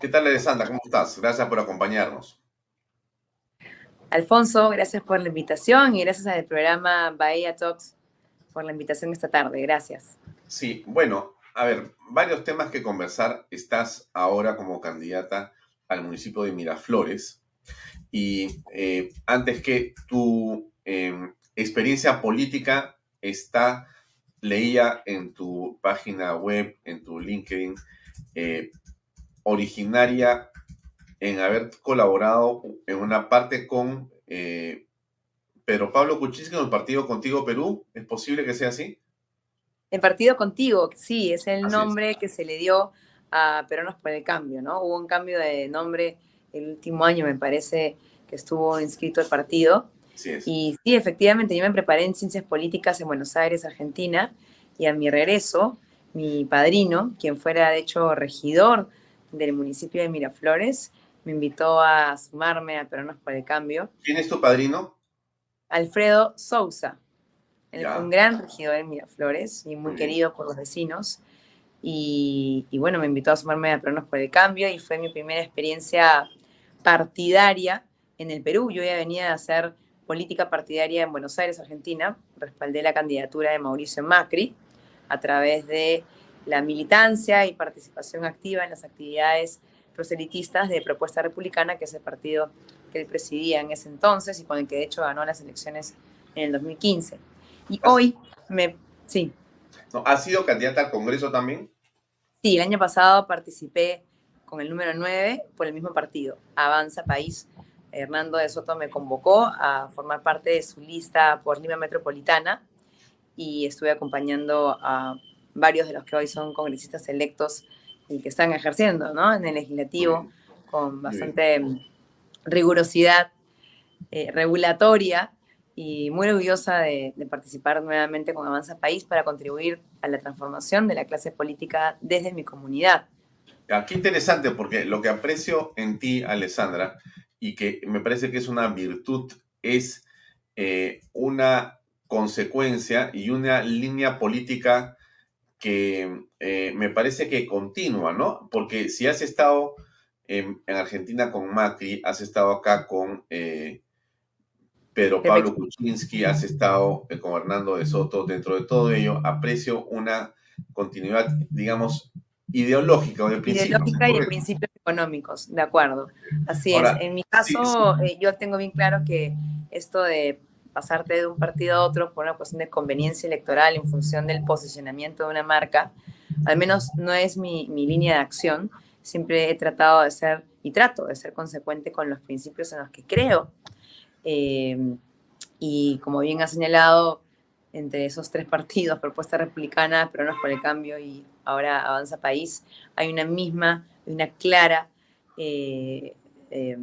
¿Qué tal, Alessandra? ¿Cómo estás? Gracias por acompañarnos. Alfonso, gracias por la invitación y gracias al programa Bahía Talks por la invitación esta tarde. Gracias. Sí, bueno, a ver, varios temas que conversar. Estás ahora como candidata al municipio de Miraflores y eh, antes que tu em, experiencia política está, leía en tu página web, en tu LinkedIn, eh, originaria en haber colaborado en una parte con eh, Pedro Pablo Kuczynski en el partido Contigo Perú. ¿Es posible que sea así? El partido Contigo, sí, es el nombre que se le dio a Peronos por el Cambio, ¿no? Hubo un cambio de nombre el último año, me parece, que estuvo inscrito el partido. Sí Y sí, efectivamente, yo me preparé en Ciencias Políticas en Buenos Aires, Argentina, y a mi regreso, mi padrino, quien fuera de hecho regidor del municipio de Miraflores. Me invitó a sumarme a Peronos por el Cambio. ¿Quién es tu padrino? Alfredo Sousa. Él fue un gran regidor en Miraflores y muy, querido por los vecinos. Y, bueno, me invitó a sumarme a Peronos por el Cambio y fue mi primera experiencia partidaria en el Perú. Yo ya venía a hacer política partidaria en Buenos Aires, Argentina. Respaldé la candidatura de Mauricio Macri a través de la militancia y participación activa en las actividades proselitistas de Propuesta Republicana, que es el partido que él presidía en ese entonces y con el que de hecho ganó las elecciones en el 2015. Y hoy me... Sí. ¿Ha sido candidata al Congreso también? Sí, el año pasado participé con el número 9 por el mismo partido, Avanza País. Hernando de Soto me convocó a formar parte de su lista por Lima Metropolitana y estuve acompañando a varios de los que hoy son congresistas electos y que están ejerciendo ¿no? en el legislativo con bastante mm, rigurosidad eh, regulatoria y muy orgullosa de, participar nuevamente con Avanza País para contribuir a la transformación de la clase política desde mi comunidad. Qué interesante, porque lo que aprecio en ti, Alessandra, y que me parece que es una virtud, es eh, una consecuencia y una línea política que eh, me parece que continúa, ¿no? Porque si has estado en, Argentina con Macri, has estado acá con eh, Pedro Pablo Kuczynski, has estado eh, con Hernando de Soto, dentro de todo ello aprecio una continuidad, digamos, ideológica o de principios. Ideológica y de principios económicos, de acuerdo. Así es. En mi caso, yo tengo bien claro que esto de pasarte de un partido a otro por una cuestión de conveniencia electoral en función del posicionamiento de una marca, al menos no es mi, mi línea de acción. Siempre he tratado de ser, y trato de ser consecuente con los principios en los que creo. Eh, y como bien ha señalado, entre esos tres partidos, Propuesta Republicana, Peronos por el Cambio y ahora Avanza País, hay una misma, una clara eh, eh,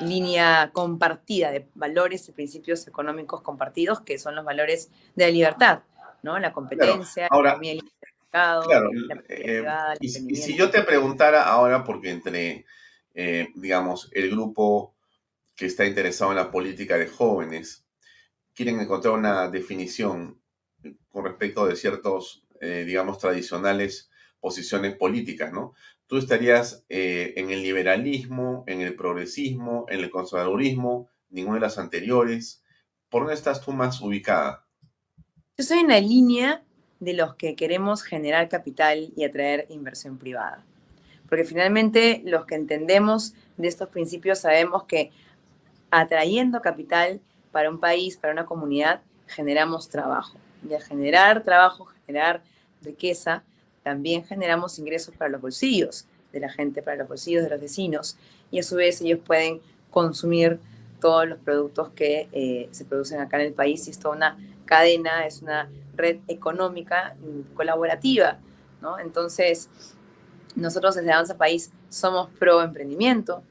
línea compartida de valores y principios económicos compartidos, que son los valores de la libertad, ¿no? La competencia, ahora, la economía mercado, claro, la eh, y, y, si yo te preguntara ahora, porque entre, digamos, el grupo que está interesado en la política de jóvenes, quieren encontrar una definición con respecto de ciertos, eh, digamos, tradicionales posiciones políticas, ¿no? Tú estarías eh, en el liberalismo, en el progresismo, en el conservadurismo, ninguna de las anteriores. ¿Por dónde estás tú más ubicada? Yo soy en la línea de los que queremos generar capital y atraer inversión privada. Porque finalmente los que entendemos de estos principios sabemos que atrayendo capital para un país, para una comunidad, generamos trabajo. Y al generar trabajo, generar riqueza, también generamos ingresos para los bolsillos de la gente, para los bolsillos de los vecinos, y a su vez ellos pueden consumir todos los productos que eh, se producen acá en el país y es toda una cadena, es una red económica colaborativa, ¿no? Entonces, nosotros desde Avanza País somos pro emprendimiento,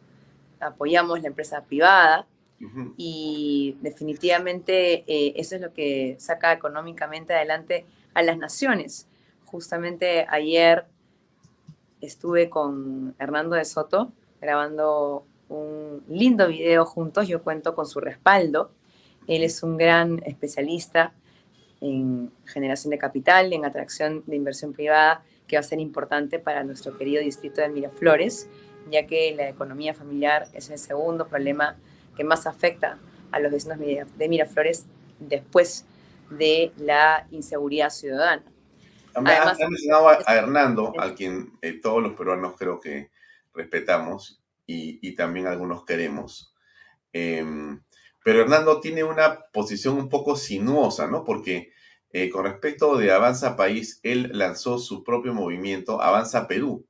apoyamos la empresa privada, y definitivamente eh, eso es lo que saca económicamente adelante a las naciones. Justamente ayer estuve con Hernando de Soto grabando un lindo video juntos, yo cuento con su respaldo. Él es un gran especialista en generación de capital, en atracción de inversión privada, que va a ser importante para nuestro querido distrito de Miraflores, ya que la economía familiar es el segundo problema que más afecta a los vecinos de Miraflores después de la inseguridad ciudadana. Además, ha mencionado a, Hernando, a quien eh, todos los peruanos creo que respetamos y, también algunos queremos. Em, pero Hernando tiene una posición un poco sinuosa, ¿no? Porque eh, con respecto de Avanza País, él lanzó su propio movimiento, Avanza Perú,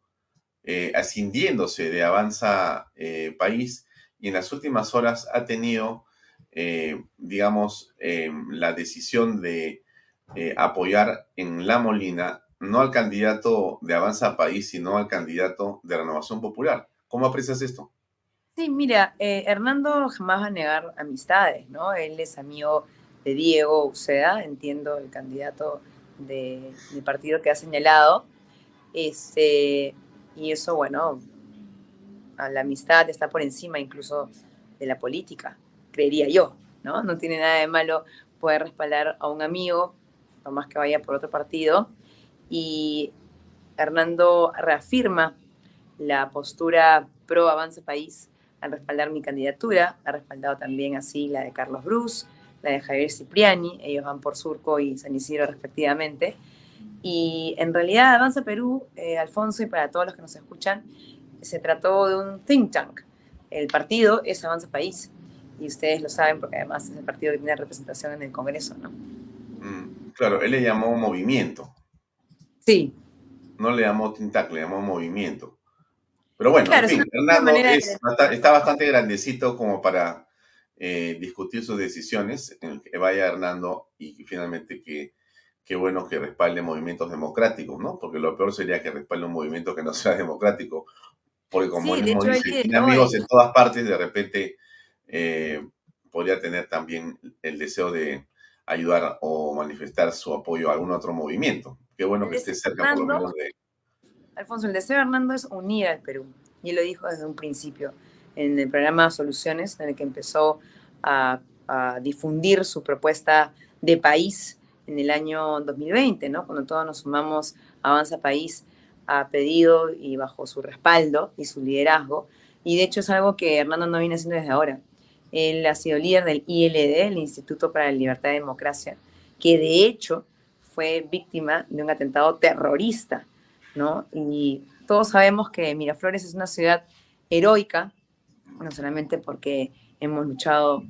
eh, de Avanza País y en las últimas horas ha tenido, eh, digamos, eh, la decisión de eh, apoyar en La Molina no al candidato de Avanza País, sino al candidato de Renovación Popular. ¿Cómo aprecias esto? Sí, mira, Hernando jamás va a negar amistades, ¿no? Él es amigo de Diego Uceda, entiendo, el candidato de, del partido que ha señalado. Este, y eso, bueno, la amistad está por encima incluso de la política, creería yo, ¿no? No tiene nada de malo poder respaldar a un amigo, por más que vaya por otro partido. Y Hernando reafirma la postura pro Avance País al respaldar mi candidatura, ha respaldado también así la de Carlos Bruce, la de Javier Cipriani, ellos van por Surco y San Isidro respectivamente. Y en realidad Avanza Perú, eh, Alfonso, y para todos los que nos escuchan, se trató de un think tank. El partido es Avanza País. Y ustedes lo saben porque además es el partido que tiene representación en el Congreso, ¿no? Mm, claro, él le llamó movimiento. Sí. No le llamó think tank, le llamó movimiento. Pero bueno, en fin, Fernando está bastante grandecito como para eh, discutir sus decisiones, que vaya Hernando y finalmente que qué bueno que respalde movimientos democráticos, ¿no? Porque lo peor sería que respalde un movimiento que no [LAUGHS] sea democrático porque como mismo dice, tiene amigos en todas partes, de repente eh, podría tener también el deseo de ayudar o manifestar su apoyo a algún otro movimiento. Qué bueno que esté cerca por lo menos de... Alfonso, el deseo de Hernando es unir al Perú. Y él lo dijo desde un principio en el programa Soluciones, en el que empezó a, a difundir su propuesta de país en el año 2020, ¿no? Cuando todos nos sumamos a Avanza País ha pedido y bajo su respaldo y su liderazgo. Y de hecho es algo que Hernando no viene haciendo desde ahora. Él ha sido líder del ILD, el Instituto para la Libertad y Democracia, que de hecho fue víctima de un atentado terrorista, ¿no? Y todos sabemos que Miraflores es una ciudad heroica, no solamente porque hemos luchado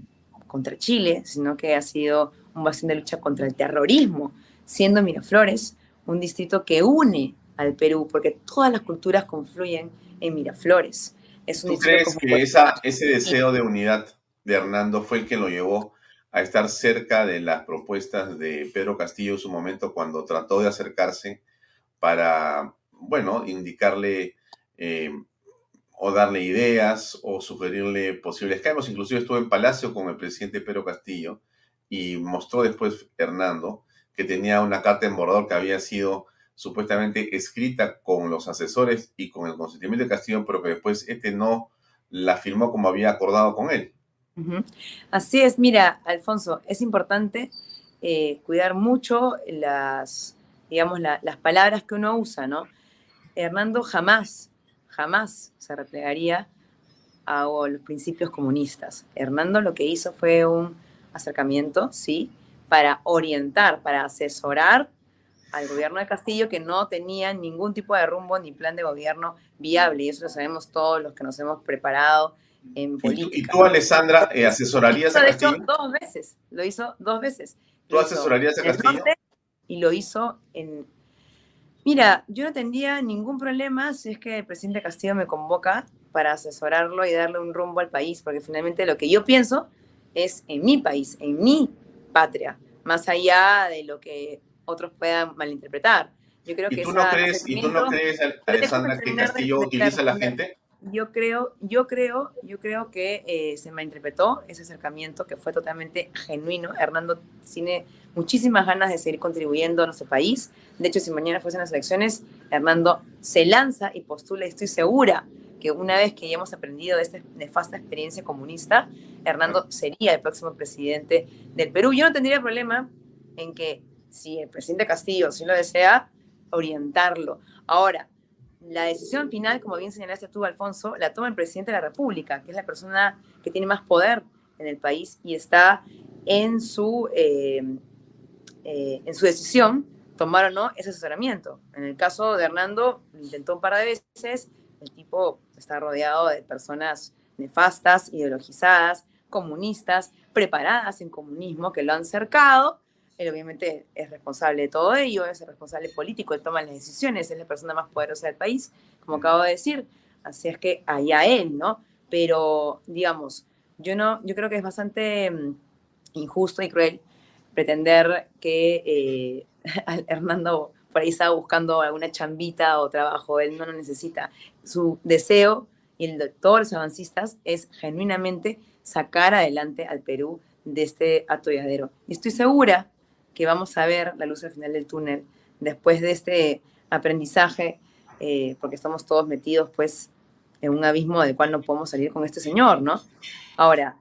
contra Chile, sino que ha sido un bastión de lucha contra el terrorismo, siendo Miraflores un distrito que une al Perú, porque todas las culturas confluyen en Miraflores. Es ¿Tú crees que esa, ese deseo de unidad de Hernando fue el que lo llevó a estar cerca de las propuestas de Pedro Castillo en su momento cuando trató de acercarse para, bueno, indicarle eh, o darle ideas o sugerirle posibles cambios. Inclusive estuvo en Palacio con el presidente Pedro Castillo y mostró después Hernando que tenía una carta en borrador que había sido supuestamente escrita con los asesores y con el consentimiento de Castillo, pero que después este no la firmó como había acordado con él. Así es, mira, Alfonso, es importante eh, cuidar mucho las, digamos, las palabras que uno usa, ¿no? Hernando jamás, jamás se replegaría a los principios comunistas. Hernando lo que hizo fue un acercamiento, sí, para orientar, para asesorar al gobierno de Castillo que no tenía ningún tipo de rumbo ni plan de gobierno viable. Y eso lo sabemos todos los que nos hemos preparado en política. ¿Y tú, Alessandra, eh, asesorarías a Castillo? Lo hizo dos veces, lo hizo dos veces. ¿Tú asesorarías a Castillo? Y lo hizo en... Mira, yo no tendría ningún problema si es que el presidente Castillo me convoca para asesorarlo y darle un rumbo al país, porque finalmente lo que yo pienso es en mi país, en mi patria, más allá de lo que otros puedan malinterpretar. Yo creo ¿Y tú, no crees, ¿Y tú no crees, Alessandra, que Castillo utiliza a la gente? yo creo, yo creo, yo creo que eh, se malinterpretó ese acercamiento que fue totalmente genuino. Hernando tiene muchísimas ganas de seguir contribuyendo a nuestro país. De hecho, si mañana fuesen las elecciones, Hernando se lanza y postula. Y estoy segura que una vez que hayamos aprendido de esta nefasta experiencia comunista, Hernando sería el próximo presidente del Perú. Yo no tendría problema en que si el presidente Castillo si lo desea, orientarlo. Ahora, la decisión final, como bien señalaste tú, Alfonso, la toma el presidente de la República, que es la persona que tiene más poder en el país y está en su, eh, eh, en su decisión tomar o no ese asesoramiento. En el caso de Hernando, lo intentó un par de veces, el tipo está rodeado de personas nefastas, ideologizadas, comunistas, preparadas en comunismo, que lo han cercado él obviamente es responsable de todo ello, es el responsable político, él toma las decisiones, es la persona más poderosa del país, como acabo de decir. Así es que allá él, ¿no? Pero, digamos, yo no, yo creo que es bastante mm, injusto y cruel pretender que eh, [LAUGHS] Hernando por ahí estaba buscando alguna chambita o trabajo, él no lo necesita. Su deseo y el de todos los avancistas es genuinamente sacar adelante al Perú de este atolladero. Y estoy segura que vamos a ver la luz al final del túnel después de este aprendizaje, eh, porque estamos todos metidos pues en un abismo del cual no podemos salir con este señor, ¿no? Ahora,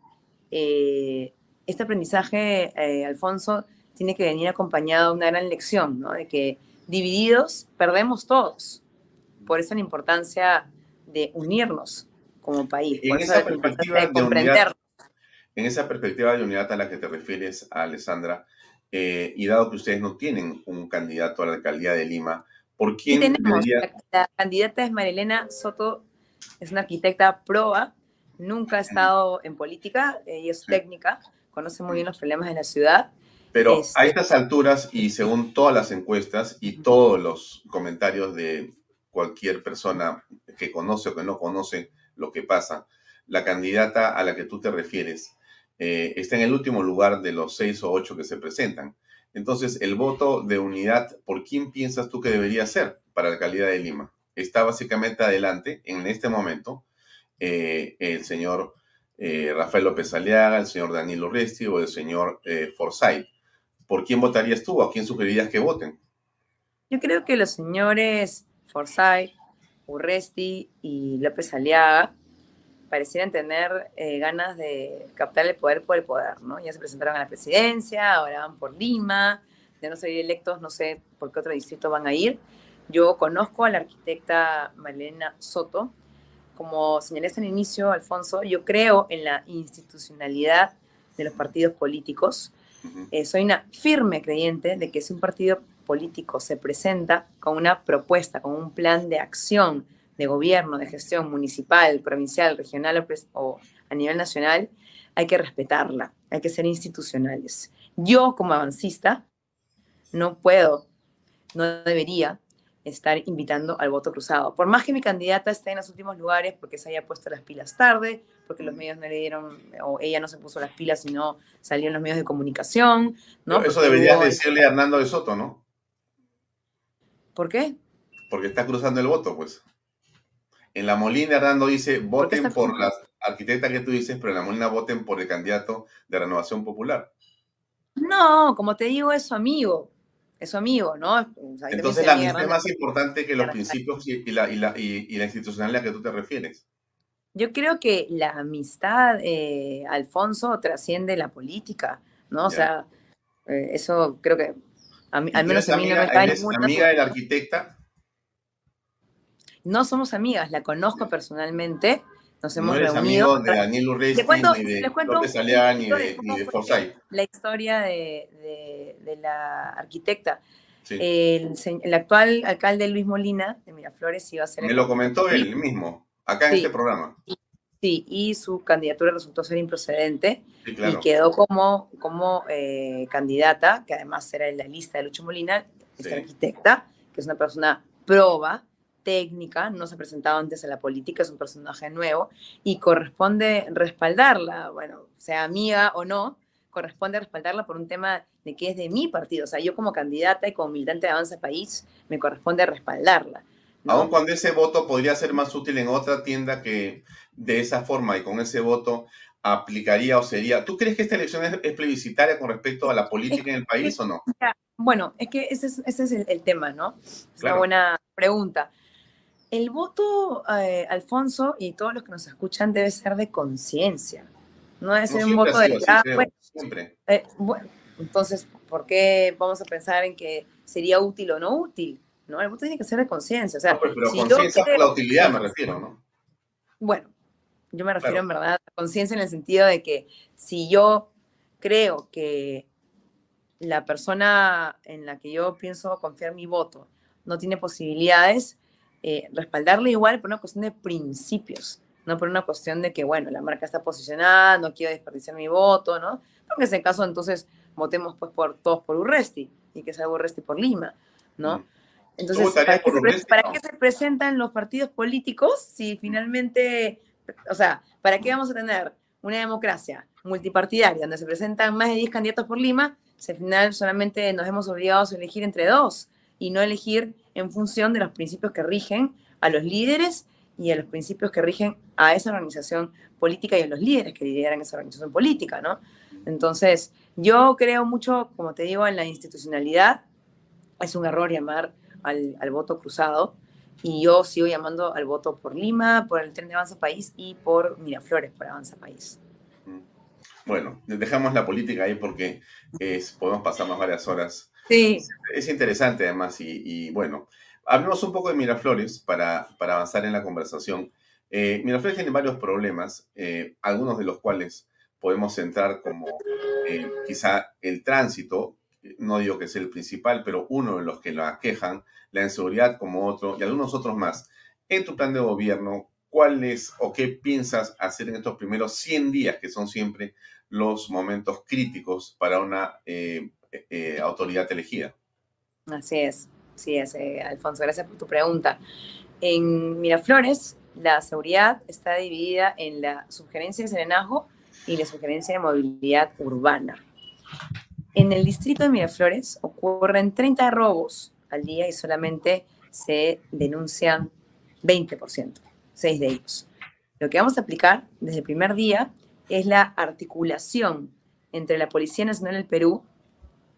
eh, este aprendizaje, eh, Alfonso, tiene que venir acompañado de una gran lección, ¿no? De que divididos perdemos todos. Por eso la importancia de unirnos como país. En esa perspectiva de, unidad, en esa perspectiva de unidad a la que te refieres, Alessandra, eh, y dado que ustedes no tienen un candidato a la alcaldía de Lima, ¿por quién tenemos, la, candidata es Marilena Soto, es una arquitecta proa, nunca ha estado en política, ella es técnica, conoce muy bien los problemas de la ciudad. Pero a este estas alturas y según todas las encuestas y todos los comentarios de cualquier persona que conoce o que no conoce lo que pasa, la candidata a la que tú te refieres, eh, está en el último lugar de los seis o ocho que se presentan. Entonces, el voto de unidad, ¿por quién piensas tú que debería ser para la calidad de Lima? Está básicamente adelante en este momento eh, el señor eh, Rafael López Aliaga, el señor Danilo Resti o el señor Forsyth. ¿Por quién votarías tú? ¿A quién sugerirías que voten? Yo creo que los señores Forsyth, Urresti y López Aliaga parecieran tener eh, ganas de captar el poder por el poder, ¿no? Ya se presentaron a la presidencia, ahora van por Lima, de no ser electos, no sé por qué otro distrito van a ir. Yo conozco a la arquitecta Malena Soto. Como señalaste al inicio, Alfonso, yo creo en la institucionalidad de los partidos políticos. Eh, soy una firme creyente de que si un partido político se presenta con una propuesta, con un plan de acción, de gobierno, de gestión municipal, provincial, regional o a nivel nacional, hay que respetarla, hay que ser institucionales. Yo como avancista no puedo, no debería estar invitando al voto cruzado. Por más que mi candidata esté en los últimos lugares, porque se haya puesto las pilas tarde, porque los medios no le dieron, o ella no se puso las pilas, sino salió en los medios de comunicación. ¿no? eso deberías decirle a Hernando de Soto, ¿no? ¿Por qué? Porque está cruzando el voto, pues. En la Molina, Hernando dice, voten por la arquitecta que tú dices, pero en la Molina voten por el candidato de Renovación Popular. No, como te digo, es su amigo. Es su amigo, ¿no? Entonces la amistad es más importante que los principios y, la, y, la, y, la institucionalidad a que tú te refieres. Yo creo que la amistad, eh, Alfonso, trasciende la política, ¿no? O sea, eh, eso creo que al menos a mí no me cae amiga de la arquitecta? No somos amigas, la conozco personalmente. Nos hemos no eres reunido. amigo de Daniel Urresti, ni de López ni de, ni de Forsyth. La historia de, de, la arquitecta. El, el, actual alcalde Luis Molina de Miraflores iba a ser. Me lo comentó él mismo, acá en este programa. Sí, y su candidatura resultó ser improcedente y quedó como, como eh, candidata, que además era en la lista de Lucho Molina, es arquitecta, que es una persona proba, técnica, no se ha presentado antes en la política, es un personaje nuevo y corresponde respaldarla, bueno, sea amiga o no, corresponde respaldarla por un tema de que es de mi partido, o sea, yo como candidata y como militante de Avanza País, me corresponde respaldarla. Aún cuando ese voto podría ser más útil en otra tienda que de esa forma y con ese voto aplicaría o sería. ¿Tú crees que esta elección es, plebiscitaria con respecto a la política en el país o no? [LAUGHS] Bueno, es que ese es, el, tema, ¿no? Es una buena pregunta. El voto, eh, Alfonso, y todos los que nos escuchan, debe ser de conciencia. No debe ser un voto de... siempre. Eh, bueno, entonces, ¿por qué vamos a pensar en que sería útil o no útil? ¿no? El voto tiene que ser de conciencia. O sea, pero, conciencia por la utilidad me refiero, ¿no? Bueno, yo me refiero en verdad a conciencia en el sentido de que si yo creo que la persona en la que yo pienso confiar mi voto no tiene posibilidades, eh, respaldarle igual por una cuestión de principios, no por una cuestión de que, bueno, la marca está posicionada, no quiero desperdiciar mi voto, ¿no? Porque en ese caso, entonces, votemos pues por todos por Urresti y que sea Urresti por Lima, ¿no? Mm. Entonces, ¿para qué, se, presentan los partidos políticos si finalmente, o sea, ¿para qué vamos a tener una democracia multipartidaria donde se presentan más de 10 candidatos por Lima si al final solamente nos hemos obligado a elegir entre dos y no elegir en función de los principios que rigen a los líderes y a los principios que rigen a esa organización política y a los líderes que lideran esa organización política, ¿no? Entonces, yo creo mucho, como te digo, en la institucionalidad. Es un error llamar al, voto cruzado. Y yo sigo llamando al voto por Lima, por el tren de Avanza País y por Miraflores, por Avanza País. Bueno, dejamos la política ahí porque es, podemos pasar más varias horas. Sí. Es interesante además y, bueno, hablemos un poco de Miraflores para, para avanzar en la conversación. Eh, Miraflores tiene varios problemas, eh, algunos de los cuales podemos centrar como eh, quizá el tránsito, no digo que sea el principal, pero uno de los que la quejan, la inseguridad como otro y algunos otros más. En tu plan de gobierno, ¿cuál es o qué piensas hacer en estos primeros 100 días, que son siempre los momentos críticos para una eh, autoridad elegida? Así es, sí es, eh, Alfonso, gracias por tu pregunta. En Miraflores, la seguridad está dividida en la sugerencia de serenazgo y la sugerencia de movilidad urbana. En el distrito de Miraflores ocurren 30 robos al día y solamente se denuncian 20%, 6 de ellos. Lo que vamos a aplicar desde el primer día es la articulación entre la Policía Nacional del Perú,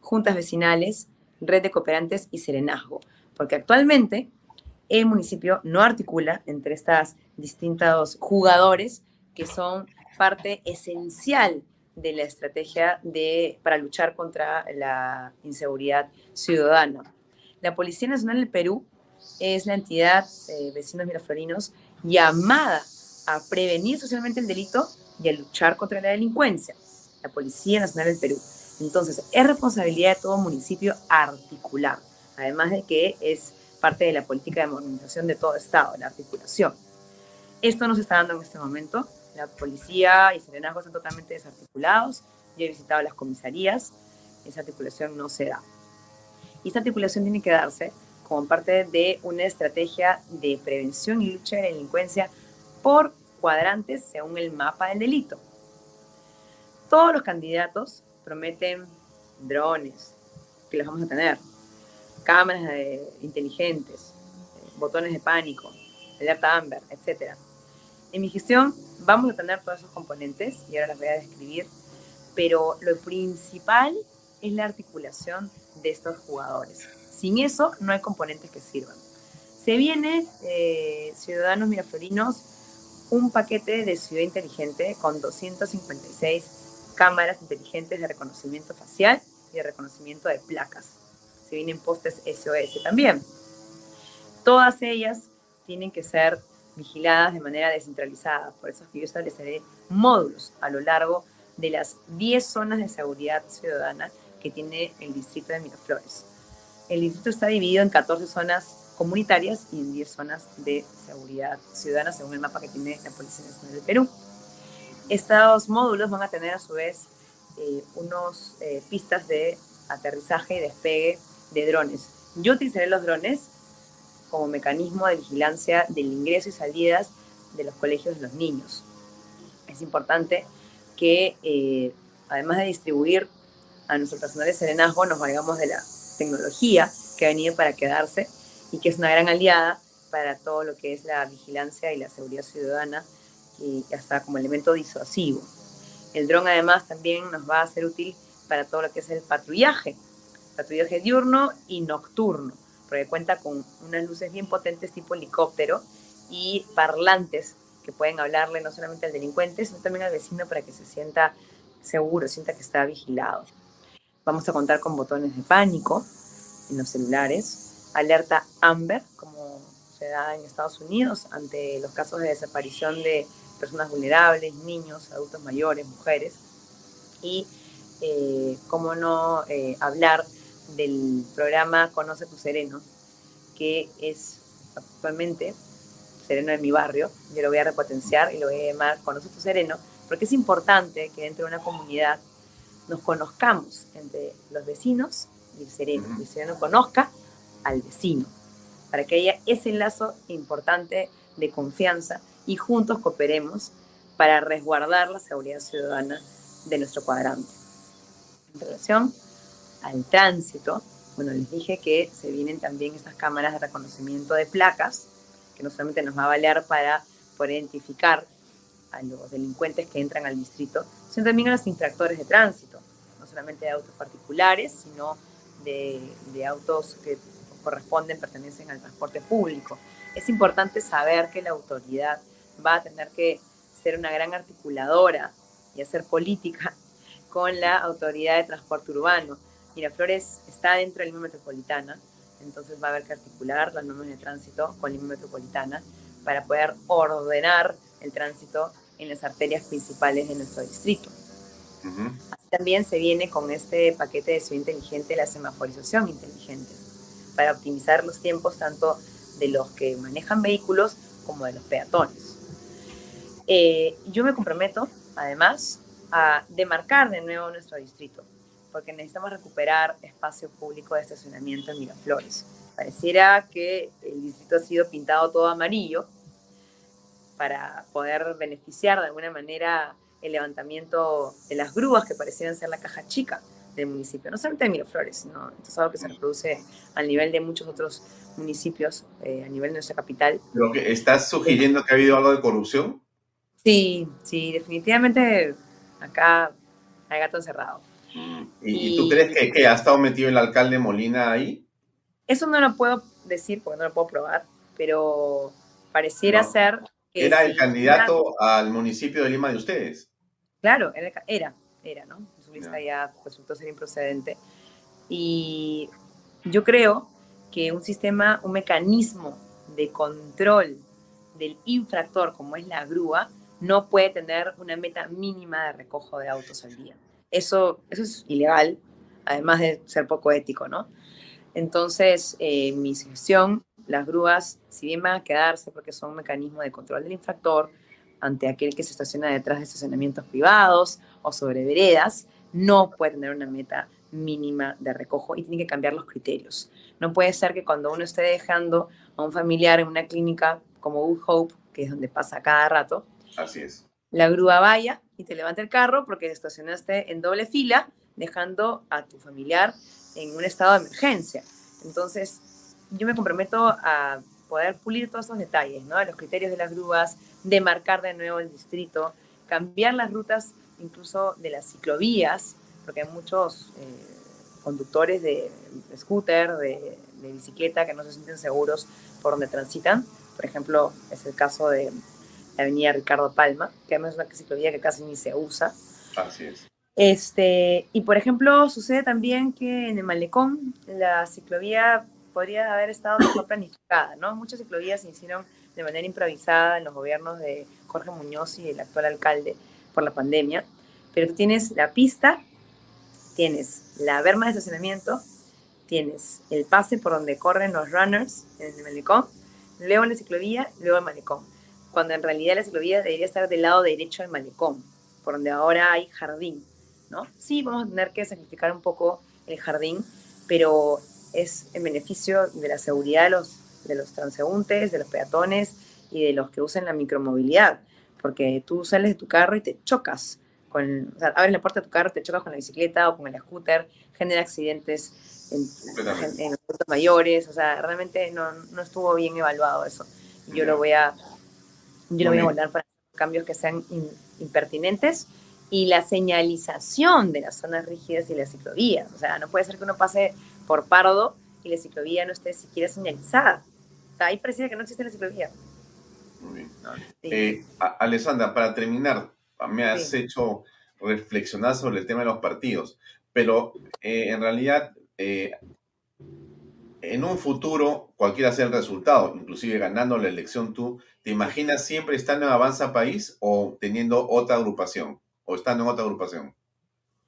juntas vecinales, red de cooperantes y serenazgo, porque actualmente el municipio no articula entre estas distintos jugadores que son parte esencial de la estrategia de, para luchar contra la inseguridad ciudadana. La Policía Nacional del Perú es la entidad, eh, vecinos miraflorinos, llamada a prevenir socialmente el delito y a luchar contra la delincuencia. La Policía Nacional del Perú. Entonces, es responsabilidad de todo municipio articular, además de que es parte de la política de modernización de todo Estado, la articulación. Esto no se está dando en este momento la policía y serenazgo están totalmente desarticulados. Yo he visitado las comisarías, esa articulación no se da. Y esta articulación tiene que darse como parte de una estrategia de prevención y lucha de la delincuencia por cuadrantes según el mapa del delito. Todos los candidatos prometen drones, que los vamos a tener, cámaras inteligentes, botones de pánico, alerta Amber, etc. En mi gestión vamos a tener todos esos componentes y ahora las voy a describir, pero lo principal es la articulación de estos jugadores. Sin eso no hay componentes que sirvan. Se viene, eh, ciudadanos miraflorinos, un paquete de ciudad inteligente con 256 cámaras inteligentes de reconocimiento facial y de reconocimiento de placas. Se vienen postes SOS también. Todas ellas tienen que ser vigiladas de manera descentralizada. Por eso es que yo estableceré módulos a lo largo de las 10 zonas de seguridad ciudadana que tiene el distrito de Miraflores. El distrito está dividido en 14 zonas comunitarias y en 10 zonas de seguridad ciudadana, según el mapa que tiene la Policía Nacional del Perú. Estos módulos van a tener a su vez eh, unos eh, pistas de aterrizaje y despegue de drones. Yo utilizaré los drones como mecanismo de vigilancia del ingreso y salidas de los colegios de los niños. Es importante que, eh, además de distribuir a nuestro personal de serenazgo, nos vayamos de la tecnología que ha venido para quedarse y que es una gran aliada para todo lo que es la vigilancia y la seguridad ciudadana y hasta como elemento disuasivo. El dron además también nos va a ser útil para todo lo que es el patrullaje, patrullaje diurno y nocturno, porque cuenta con unas luces bien potentes tipo helicóptero y parlantes que pueden hablarle no solamente al delincuente, sino también al vecino para que se sienta seguro, sienta que está vigilado. Vamos a contar con botones de pánico en los celulares, alerta Amber, como se da en Estados Unidos ante los casos de desaparición de personas vulnerables, niños, adultos mayores, mujeres. Y eh, cómo no eh, hablar del programa Conoce tu Sereno, que es actualmente Sereno de mi barrio. Yo lo voy a repotenciar y lo voy a llamar Conoce tu Sereno, porque es importante que dentro de una comunidad nos conozcamos entre los vecinos y el sereno. Y el sereno conozca al vecino, para que haya ese lazo importante de confianza y juntos cooperemos para resguardar la seguridad ciudadana de nuestro cuadrante. En relación al tránsito, bueno, les dije que se vienen también estas cámaras de reconocimiento de placas, que no solamente nos va a valer para poder identificar a los delincuentes que entran al distrito, sino también a los infractores de tránsito, no solamente de autos particulares, sino de, de autos que corresponden, pertenecen al transporte público. Es importante saber que la autoridad va a tener que ser una gran articuladora y hacer política [LAUGHS] con la autoridad de transporte urbano. Miraflores está dentro de la línea metropolitana, entonces va a haber que articular las normas de tránsito con línea metropolitana para poder ordenar el tránsito en las arterias principales de nuestro distrito. también se viene con este paquete de ciudad inteligente la semaforización inteligente para optimizar los tiempos tanto de los que manejan vehículos como de los peatones. Eh, yo me comprometo, además, a demarcar de nuevo nuestro distrito, porque necesitamos recuperar espacio público de estacionamiento en Miraflores. Pareciera que el distrito ha sido pintado todo amarillo para poder beneficiar de alguna manera el levantamiento de las grúas que parecieran ser la caja chica del municipio, no solamente de Miraflores, sino es algo que se reproduce al nivel de muchos otros municipios, eh, a nivel de nuestra capital. ¿Pero que ¿Estás sugiriendo que ha habido algo de corrupción? Sí, sí, definitivamente acá hay gato encerrado. ¿Y, tú crees que, ha estado metido el alcalde Molina ahí? Eso no lo puedo decir porque no lo puedo probar, pero pareciera ser que... Era el candidato al municipio de Lima de ustedes. Claro, era, era, era ¿no? Su lista ya resultó ser improcedente. Y yo creo que un sistema, un mecanismo de control del infractor, como es la grúa, no puede tener una meta mínima de recojo de autos al día. Eso, eso es ilegal, además de ser poco ético, ¿no? Entonces, eh, mi sugestión, las grúas, si bien van a quedarse porque son un mecanismo de control del infractor ante aquel que se estaciona detrás de estacionamientos privados o sobre veredas, no puede tener una meta mínima de recojo y tiene que cambiar los criterios. No puede ser que cuando uno esté dejando a un familiar en una clínica como Good Hope, que es donde pasa cada rato, Así es. la grúa vaya y te levante el carro porque estacionaste en doble fila, dejando a tu familiar en un estado de emergencia. Entonces, yo me comprometo a poder pulir todos esos detalles, ¿no? Los criterios de las grúas, de marcar de nuevo el distrito, cambiar las rutas incluso de las ciclovías, porque hay muchos eh, conductores de, scooter, de, de, bicicleta, que no se sienten seguros por donde transitan. Por ejemplo, es el caso de la avenida Ricardo Palma, que además es una ciclovía que casi ni se usa. Así es. Este, y por ejemplo, sucede también que en el malecón la ciclovía podría haber estado mejor [COUGHS] planificada, ¿no? Muchas ciclovías se hicieron de manera improvisada en los gobiernos de Jorge Muñoz y el actual alcalde por la pandemia, pero tienes la pista, tienes la berma de estacionamiento, tienes el pase por donde corren los runners en el malecón, luego la ciclovía, luego el malecón, cuando en realidad la ciclovía debería estar del lado derecho del malecón, por donde ahora hay jardín, ¿no? Sí, vamos a tener que sacrificar un poco el jardín, pero es en beneficio de la seguridad de los, de los transeúntes, de los peatones y de los que usan la micromovilidad, porque tú sales de tu carro y te chocas con, o sea, abres la puerta de tu carro, te chocas con la bicicleta o con el scooter, genera accidentes en, en, en los adultos mayores, o sea, realmente no, no estuvo bien evaluado eso. Yo lo voy a, yo lo voy a volar para cambios que sean in, impertinentes y la señalización de las zonas rígidas y las ciclovías. O sea, no puede ser que uno pase por Pardo y la ciclovía no esté siquiera señalizada. O sea, ahí parece que no existe la ciclovía. Muy bien. Sí. Eh, Alessandra, para terminar, me has sí. hecho reflexionar sobre el tema de los partidos, pero eh, en realidad, eh, en un futuro, cualquiera sea el resultado, inclusive ganando la elección tú, ¿te imaginas siempre estando en Avanza País o teniendo otra agrupación? ¿O estando en otra agrupación?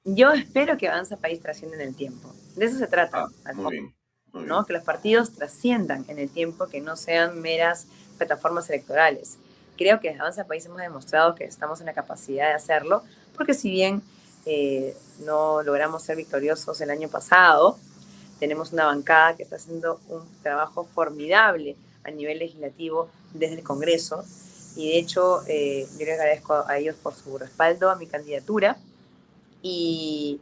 Yo espero que Avanza País trascienda en el tiempo. De eso se trata. Ah, muy, bien, muy bien. ¿no? Que los partidos trasciendan en el tiempo, que no sean meras plataformas electorales. Creo que desde Avanza País hemos demostrado que estamos en la capacidad de hacerlo, porque si bien eh, no logramos ser victoriosos el año pasado, tenemos una bancada que está haciendo un trabajo formidable a nivel legislativo desde el Congreso. Y de hecho, eh, yo les agradezco a ellos por su respaldo a mi candidatura. Y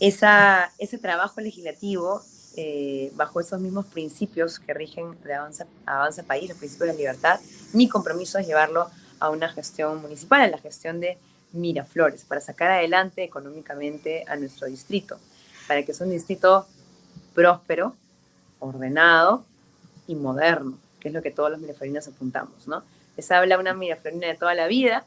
esa, ese trabajo legislativo, eh, bajo esos mismos principios que rigen de Avanza, Avanza País, los principios de libertad, mi compromiso es llevarlo a una gestión municipal, a la gestión de Miraflores, para sacar adelante económicamente a nuestro distrito, para que sea un distrito próspero, ordenado y moderno, que es lo que todos los miraflorinos apuntamos, ¿no? Les habla una miraflorina de toda la vida,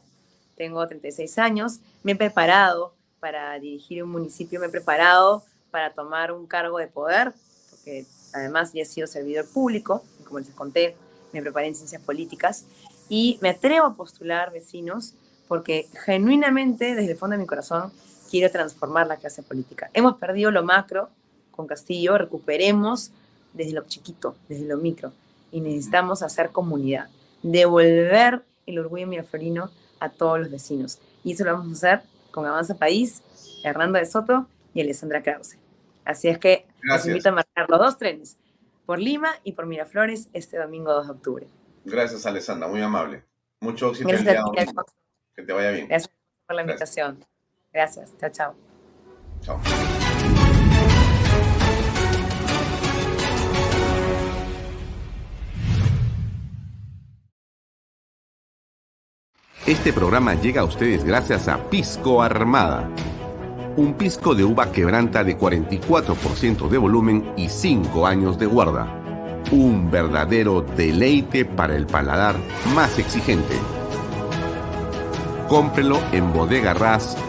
tengo 36 años, me he preparado para dirigir un municipio, me he preparado para tomar un cargo de poder, porque además ya he sido servidor público, como les conté, me preparé en ciencias políticas, y me atrevo a postular vecinos porque genuinamente, desde el fondo de mi corazón, quiero transformar la clase política. Hemos perdido lo macro con Castillo, recuperemos desde lo chiquito, desde lo micro, y necesitamos hacer comunidad, devolver el orgullo miraflorino a todos los vecinos. Y eso lo vamos a hacer con Avanza País, Hernando de Soto y Alessandra Krause. Así es que Gracias. los invito a marcar los dos trenes, por Lima y por Miraflores, este domingo 2 de octubre. Gracias, Alessandra, muy amable. Mucho éxito Gracias el día a ti. Que te vaya bien. Gracias por la invitación. Gracias. Chao, chao. Chao. Este programa llega a ustedes gracias a Pisco Armada. Un pisco de uva quebranta de 44% de volumen y 5 años de guarda. Un verdadero deleite para el paladar más exigente. Cómprelo en bodegarras.com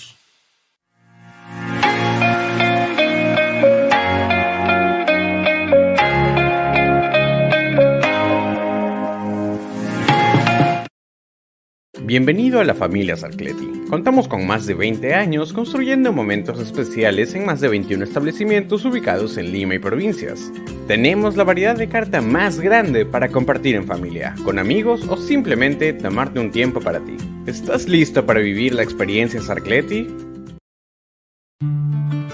Bienvenido a la familia Sarcleti. Contamos con más de 20 años construyendo momentos especiales en más de 21 establecimientos ubicados en Lima y provincias. Tenemos la variedad de carta más grande para compartir en familia, con amigos o simplemente tomarte un tiempo para ti. ¿Estás listo para vivir la experiencia Sarcleti?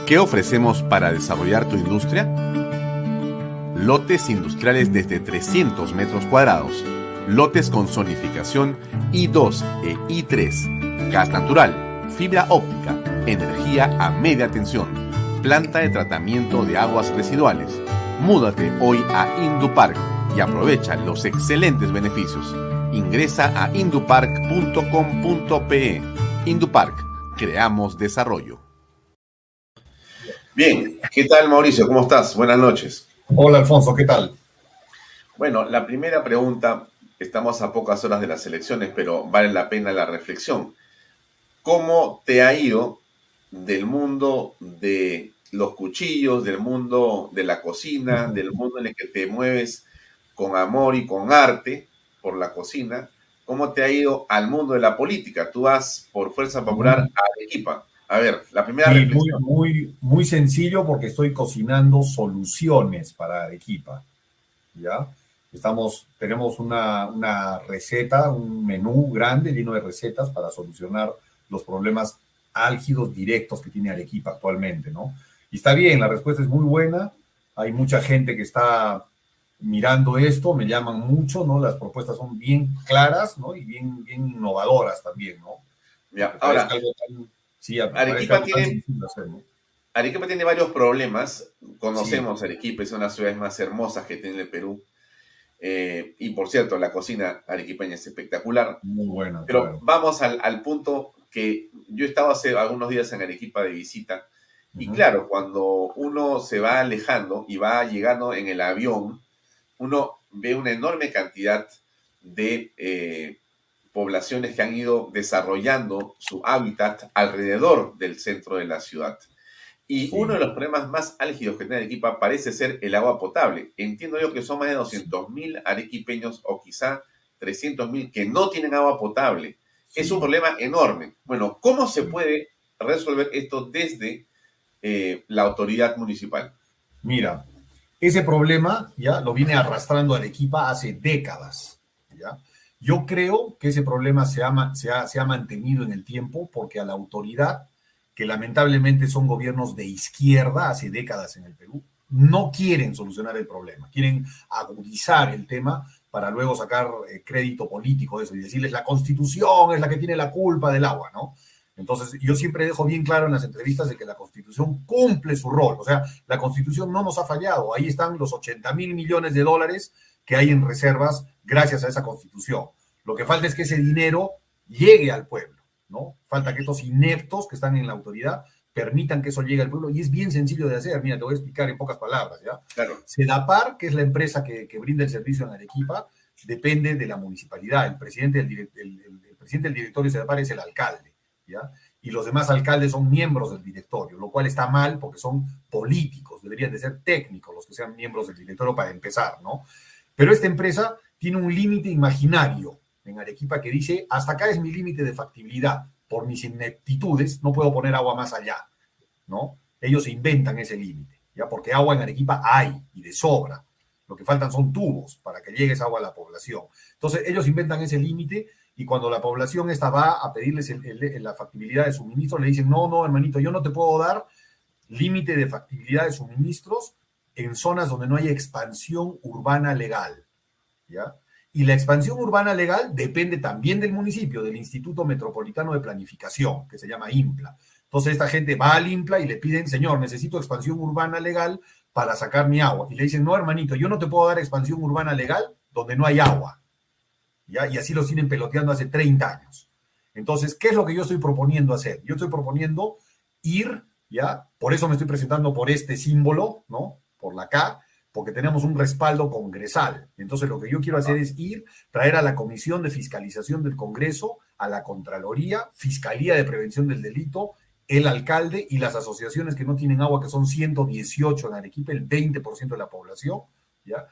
¿Qué ofrecemos para desarrollar tu industria? Lotes industriales desde 300 metros cuadrados lotes con zonificación I2 e I3, gas natural, fibra óptica, energía a media tensión, planta de tratamiento de aguas residuales. Múdate hoy a Indupark y aprovecha los excelentes beneficios. Ingresa a indupark.com.pe. Indupark, creamos desarrollo. Bien, ¿qué tal Mauricio? ¿Cómo estás? Buenas noches. Hola Alfonso, ¿qué tal? Bueno, la primera pregunta estamos a pocas horas de las elecciones, pero vale la pena la reflexión. ¿Cómo te ha ido del mundo de los cuchillos, del mundo de la cocina, del mundo en el que te mueves con amor y con arte por la cocina? ¿Cómo te ha ido al mundo de la política? Tú vas por Fuerza Popular a Arequipa. A ver, la primera sí, muy, muy, muy sencillo porque estoy cocinando soluciones para Arequipa. ¿Ya? Estamos, tenemos una, una receta, un menú grande lleno de recetas para solucionar los problemas álgidos directos que tiene Arequipa actualmente, ¿no? Y está bien, la respuesta es muy buena. Hay mucha gente que está mirando esto, me llaman mucho, ¿no? Las propuestas son bien claras, ¿no? Y bien, bien innovadoras también, ¿no? Ya, ahora, sí, Arequipa, tiene, Arequipa tiene varios problemas. Conocemos Arequipa, es una de las ciudades más hermosas que tiene el Perú. Eh, y por cierto, la cocina arequipeña es espectacular. Muy buena. Pero vamos al, punto que yo estaba hace algunos días en Arequipa de visita. Y claro, cuando uno se va alejando y va llegando en el avión, uno ve una enorme cantidad de eh, poblaciones que han ido desarrollando su hábitat alrededor del centro de la ciudad. Y uno de los problemas más álgidos que tiene Arequipa parece ser el agua potable. Entiendo yo que son más de 200.000 arequipeños o quizá 300.000 que no tienen agua potable. Es un problema enorme. Bueno, ¿cómo se puede resolver esto desde eh, la autoridad municipal? Mira, ese problema ya lo viene arrastrando Arequipa hace décadas. ¿ya? Yo creo que ese problema se ha, se ha mantenido en el tiempo porque a la autoridad que lamentablemente son gobiernos de izquierda hace décadas en el Perú, no quieren solucionar el problema, quieren agudizar el tema para luego sacar eh, crédito político de eso y decirles la constitución es la que tiene la culpa del agua, ¿no? Entonces, yo siempre dejo bien claro en las entrevistas de que la constitución cumple su rol, o sea, la constitución no nos ha fallado, ahí están los 80 mil millones de dólares que hay en reservas gracias a esa constitución. Lo que falta es que ese dinero llegue al pueblo. ¿No? Falta que estos ineptos que están en la autoridad permitan que eso llegue al pueblo y es bien sencillo de hacer. Mira, te voy a explicar en pocas palabras, ¿ya? Claro. Sedapar, que es la empresa que, brinda el servicio en Arequipa, depende de la municipalidad. El presidente del, el, presidente del directorio de Sedapar es el alcalde, ¿ya? Y los demás alcaldes son miembros del directorio, lo cual está mal porque son políticos, deberían de ser técnicos los que sean miembros del directorio para empezar, ¿no? Pero esta empresa tiene un límite imaginario, en Arequipa que dice, hasta acá es mi límite de factibilidad, por mis ineptitudes no puedo poner agua más allá, ¿no? Ellos inventan ese límite, ¿ya? Porque agua en Arequipa hay y de sobra. Lo que faltan son tubos para que llegue esa agua a la población. Entonces, ellos inventan ese límite y cuando la población esta va a pedirles la factibilidad de suministro, le dicen, no, no, hermanito, yo no te puedo dar límite de factibilidad de suministros en zonas donde no hay expansión urbana legal, ¿ya? Y la expansión urbana legal depende también del municipio, del Instituto Metropolitano de Planificación, que se llama IMPLA. Entonces esta gente va al IMPLA y le piden, señor, necesito expansión urbana legal para sacar mi agua. Y le dicen, no, hermanito, yo no te puedo dar expansión urbana legal donde no hay agua. ¿Ya? Y así lo siguen peloteando hace 30 años. Entonces, ¿qué es lo que yo estoy proponiendo hacer? Yo estoy proponiendo ir, ¿ya? Por eso me estoy presentando por este símbolo, ¿no? Por la K, porque tenemos un respaldo congresal. Entonces lo que yo quiero hacer es ir, traer a la Comisión de Fiscalización del Congreso, a la Contraloría, Fiscalía de Prevención del Delito, el alcalde y las asociaciones que no tienen agua, que son 118 en Arequipa, el 20% de la población, ¿ya?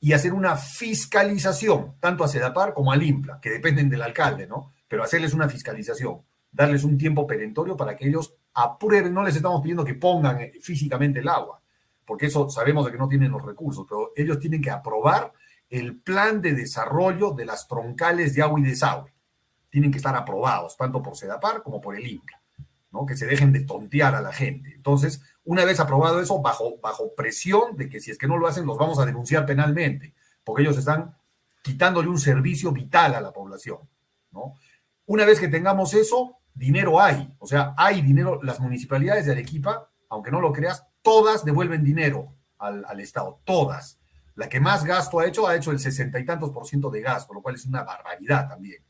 y hacer una fiscalización, tanto a Sedapar como al IMPLA, que dependen del alcalde, ¿no? Pero hacerles una fiscalización, darles un tiempo perentorio para que ellos aprueben, no les estamos pidiendo que pongan eh, físicamente el agua, porque eso sabemos de que no tienen los recursos, pero ellos tienen que aprobar el plan de desarrollo de las troncales de agua y desagüe. Tienen que estar aprobados, tanto por SEDAPAR como por el INCA, ¿no? que se dejen de tontear a la gente. Entonces, una vez aprobado eso, bajo, bajo presión de que si es que no lo hacen, los vamos a denunciar penalmente, porque ellos están quitándole un servicio vital a la población. ¿no? Una vez que tengamos eso, dinero hay, o sea, hay dinero, las municipalidades de Arequipa, aunque no lo creas, todas devuelven dinero al, Estado, todas. La que más gasto ha hecho, ha hecho el sesenta y tantos por ciento de gasto, lo cual es una barbaridad también.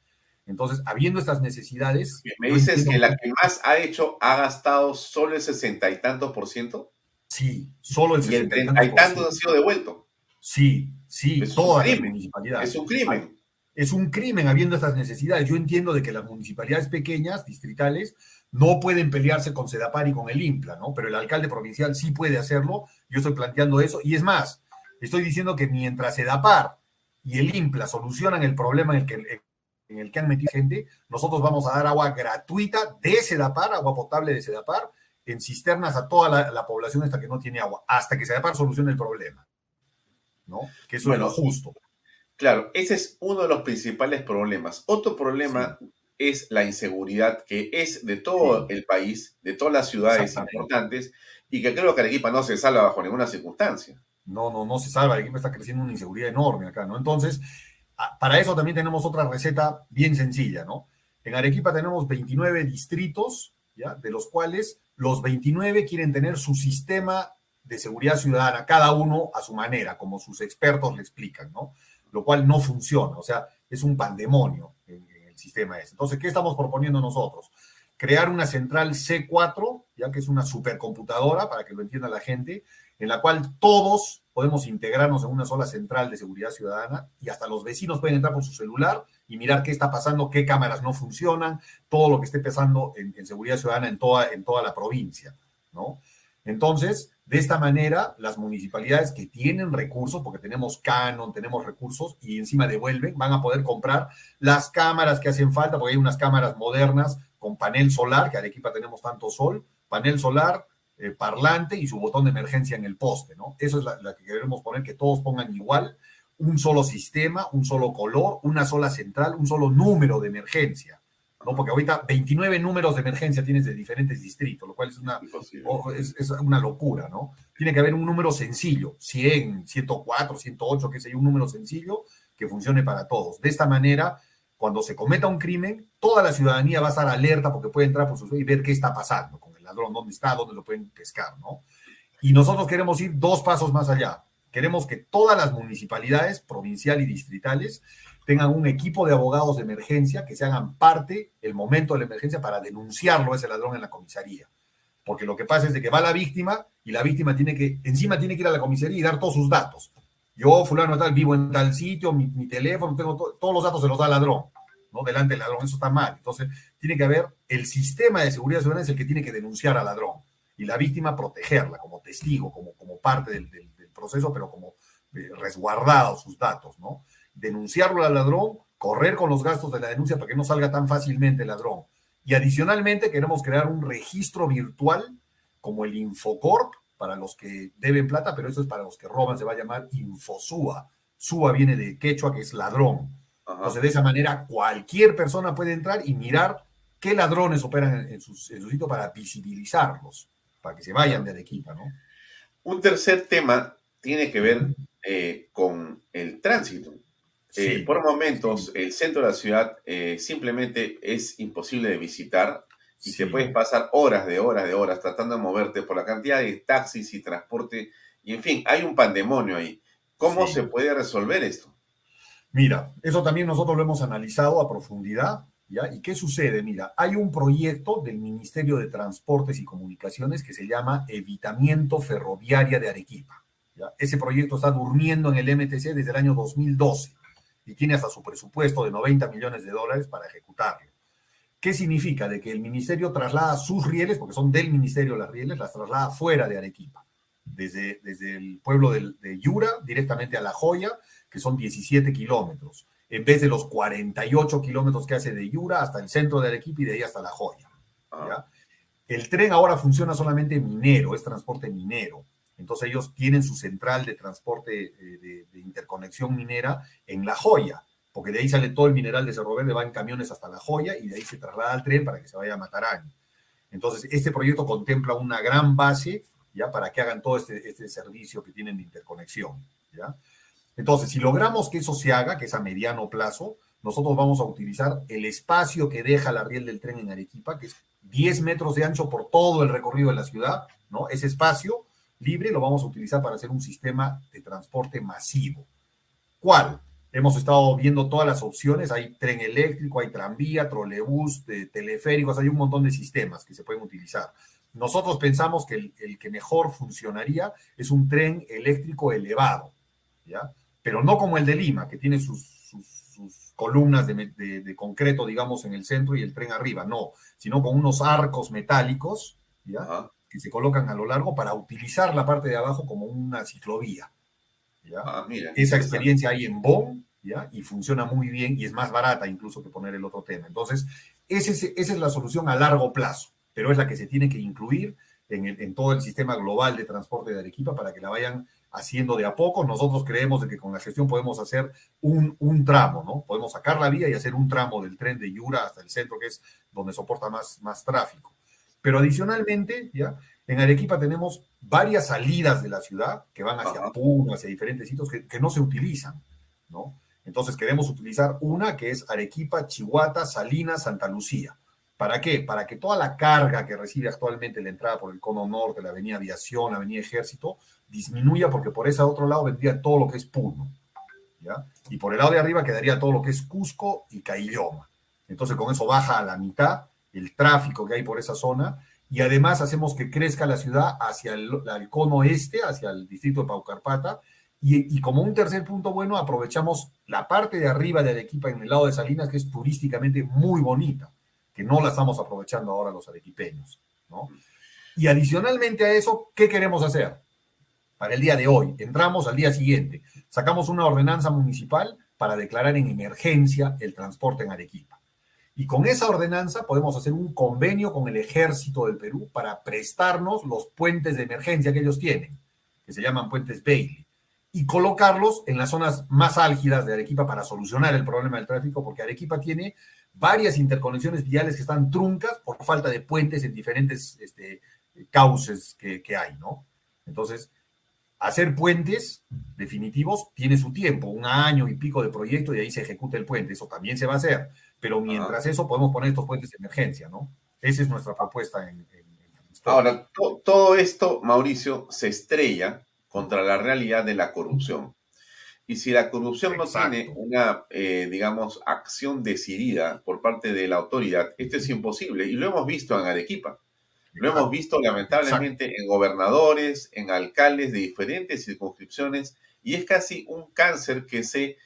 Entonces, habiendo estas necesidades... ¿Me dices que la que más ha hecho ha gastado solo el sesenta y tantos por ciento? Sí, solo el sesenta y tantos. tantos han sido devueltos. Sí, sí, es todas las municipalidades. Es un crimen. Es un crimen habiendo estas necesidades. Yo entiendo de que las municipalidades pequeñas, distritales, no pueden pelearse con Sedapar y con el IMPLA, ¿no? Pero el alcalde provincial sí puede hacerlo. Yo estoy planteando eso. Y es más, estoy diciendo que mientras Sedapar y el IMPLA solucionan el problema en el que, en el que han metido gente, nosotros vamos a dar agua gratuita de Sedapar, agua potable de Sedapar, en cisternas a toda la, población hasta que no tiene agua, hasta que Sedapar solucione el problema. ¿No? Que eso es lo justo. Claro, ese es uno de los principales problemas. Otro problema es la inseguridad que es de todo el país, de todas las ciudades importantes, y que creo que Arequipa no se salva bajo ninguna circunstancia. No, no, no se salva. Arequipa está creciendo una inseguridad enorme acá, ¿no? Entonces, para eso también tenemos otra receta bien sencilla, ¿no? En Arequipa tenemos 29 distritos, ¿ya? De los cuales los 29 quieren tener su sistema de seguridad ciudadana, cada uno a su manera, como sus expertos le explican, ¿no? Lo cual no funciona, o sea, es un pandemonio sistema es. Entonces, ¿qué estamos proponiendo nosotros? Crear una central C4, ya que es una supercomputadora, para que lo entienda la gente, en la cual todos podemos integrarnos en una sola central de seguridad ciudadana y hasta los vecinos pueden entrar por su celular y mirar qué está pasando, qué cámaras no funcionan, todo lo que esté pasando en, en seguridad ciudadana en toda, en toda la provincia, ¿no? Entonces, de esta manera, las municipalidades que tienen recursos, porque tenemos canon, tenemos recursos y encima devuelven, van a poder comprar las cámaras que hacen falta, porque hay unas cámaras modernas con panel solar, que Arequipa tenemos tanto sol, panel solar, eh, parlante y su botón de emergencia en el poste, ¿no? Eso es la, la que queremos poner, que todos pongan igual, un solo sistema, un solo color, una sola central, un solo número de emergencia. ¿No? Porque ahorita 29 números de emergencia tienes de diferentes distritos, lo cual es una, es, una locura, ¿no? Tiene que haber un número sencillo, 100, 104, 108, que sea un número sencillo que funcione para todos. De esta manera, cuando se cometa un crimen, toda la ciudadanía va a estar alerta porque puede entrar por su y ver qué está pasando con el ladrón, dónde está, dónde lo pueden pescar, ¿no? Y nosotros queremos ir dos pasos más allá. Queremos que todas las municipalidades, provincial y distritales, tengan un equipo de abogados de emergencia que se hagan parte el momento de la emergencia para denunciarlo a ese ladrón en la comisaría. Porque lo que pasa es de que va la víctima y la víctima tiene que, encima tiene que ir a la comisaría y dar todos sus datos. Yo, fulano tal, vivo en tal sitio, mi, teléfono, tengo todos los datos se los da el ladrón, ¿no? Delante del ladrón, eso está mal. Entonces, tiene que haber, el sistema de seguridad ciudadana es el que tiene que denunciar al ladrón y la víctima protegerla como testigo, como, como parte del, proceso, pero como eh, resguardados sus datos, ¿no? Denunciarlo al ladrón, correr con los gastos de la denuncia para que no salga tan fácilmente el ladrón. Y adicionalmente queremos crear un registro virtual como el Infocorp para los que deben plata, pero eso es para los que roban, se va a llamar Infosúa. Súa viene de quechua, que es ladrón. Entonces, de esa manera, cualquier persona puede entrar y mirar qué ladrones operan en, su sitio para visibilizarlos, para que se vayan de Arequipa, ¿no? Un tercer tema tiene que ver eh, con el tránsito. Eh, por momentos, el centro de la ciudad eh, simplemente es imposible de visitar y te puedes pasar horas de horas de horas tratando de moverte por la cantidad de taxis y transporte. Y en fin, hay un pandemonio ahí. ¿Cómo se puede resolver esto? Mira, eso también nosotros lo hemos analizado a profundidad. ¿ya? ¿Y qué sucede? Mira, hay un proyecto del Ministerio de Transportes y Comunicaciones que se llama Evitamiento Ferroviaria de Arequipa. Ese proyecto está durmiendo en el MTC desde el año 2012 y tiene hasta su presupuesto de 90 millones de dólares para ejecutarlo. ¿Qué significa? De que el ministerio traslada sus rieles, porque son del ministerio las rieles, las traslada fuera de Arequipa, desde, desde el pueblo de, de Yura directamente a La Joya, que son 17 kilómetros, en vez de los 48 kilómetros que hace de Yura hasta el centro de Arequipa y de ahí hasta La Joya. Ah. El tren ahora funciona solamente minero, es transporte minero. Entonces ellos tienen su central de transporte eh, de, interconexión minera en La Joya, porque de ahí sale todo el mineral de Cerro Verde, va en camiones hasta La Joya y de ahí se traslada al tren para que se vaya a Mataraño. Entonces, este proyecto contempla una gran base ya para que hagan todo este, este servicio que tienen de interconexión. ¿ya? Entonces, si logramos que eso se haga, que es a mediano plazo, nosotros vamos a utilizar el espacio que deja la riel del tren en Arequipa, que es 10 metros de ancho por todo el recorrido de la ciudad, ¿no? Ese espacio libre lo vamos a utilizar para hacer un sistema de transporte masivo. ¿Cuál? Hemos estado viendo todas las opciones, hay tren eléctrico, hay tranvía, trolebús, teleféricos, hay un montón de sistemas que se pueden utilizar. Nosotros pensamos que el, que mejor funcionaría es un tren eléctrico elevado, ¿ya? Pero no como el de Lima, que tiene sus, columnas de, concreto, digamos, en el centro y el tren arriba, no, sino con unos arcos metálicos, ¿ya? Que se colocan a lo largo para utilizar la parte de abajo como una ciclovía. Ah, Esa experiencia hay en Bonn, ¿ya? Y funciona muy bien y es más barata incluso que poner el otro tema. Entonces, esa es la solución a largo plazo, pero es la que se tiene que incluir en, todo el sistema global de transporte de Arequipa para que la vayan haciendo de a poco. Nosotros creemos de que con la gestión podemos hacer un, un, tramo, ¿no? Podemos sacar la vía y hacer un tramo del tren de Yura hasta el centro, que es donde soporta más, más tráfico. Pero adicionalmente, ¿ya? En Arequipa tenemos varias salidas de la ciudad que van hacia Puno, hacia diferentes sitios que, no se utilizan, ¿no? Entonces queremos utilizar una que es Arequipa, Chihuata, Salinas, Santa Lucía. ¿Para qué? Para que toda la carga que recibe actualmente la entrada por el cono norte, la avenida Aviación, la avenida Ejército, disminuya porque por ese otro lado vendría todo lo que es Puno. ¿ya? Y por el lado de arriba quedaría todo lo que es Cusco y Cailloma. Entonces con eso baja a la mitad el tráfico que hay por esa zona y además hacemos que crezca la ciudad hacia el, cono este, hacia el distrito de Paucarpata, y, y, como un tercer punto bueno, aprovechamos la parte de arriba de Arequipa en el lado de Salinas, que es turísticamente muy bonita, que no la estamos aprovechando ahora los arequipeños. Y adicionalmente a eso, ¿qué queremos hacer? Para el día de hoy, entramos al día siguiente, sacamos una ordenanza municipal para declarar en emergencia el transporte en Arequipa. Y con esa ordenanza podemos hacer un convenio con el ejército del Perú para prestarnos los puentes de emergencia que ellos tienen, que se llaman puentes Bailey, y colocarlos en las zonas más álgidas de Arequipa para solucionar el problema del tráfico, porque Arequipa tiene varias interconexiones viales que están truncas por falta de puentes en diferentes este, cauces que, que hay, ¿no? Entonces, hacer puentes definitivos tiene su tiempo, un año y pico de proyecto y ahí se ejecuta el puente, eso también se va a hacer pero mientras eso podemos poner estos puentes de emergencia, ¿no? Esa es nuestra propuesta en... Ahora, todo esto, Mauricio, se estrella contra la realidad de la corrupción. Y si la corrupción no tiene una, eh, digamos, acción decidida por parte de la autoridad, esto es imposible. Y lo hemos visto en Arequipa. Lo hemos visto lamentablemente en gobernadores, en alcaldes de diferentes circunscripciones, y es casi un cáncer que se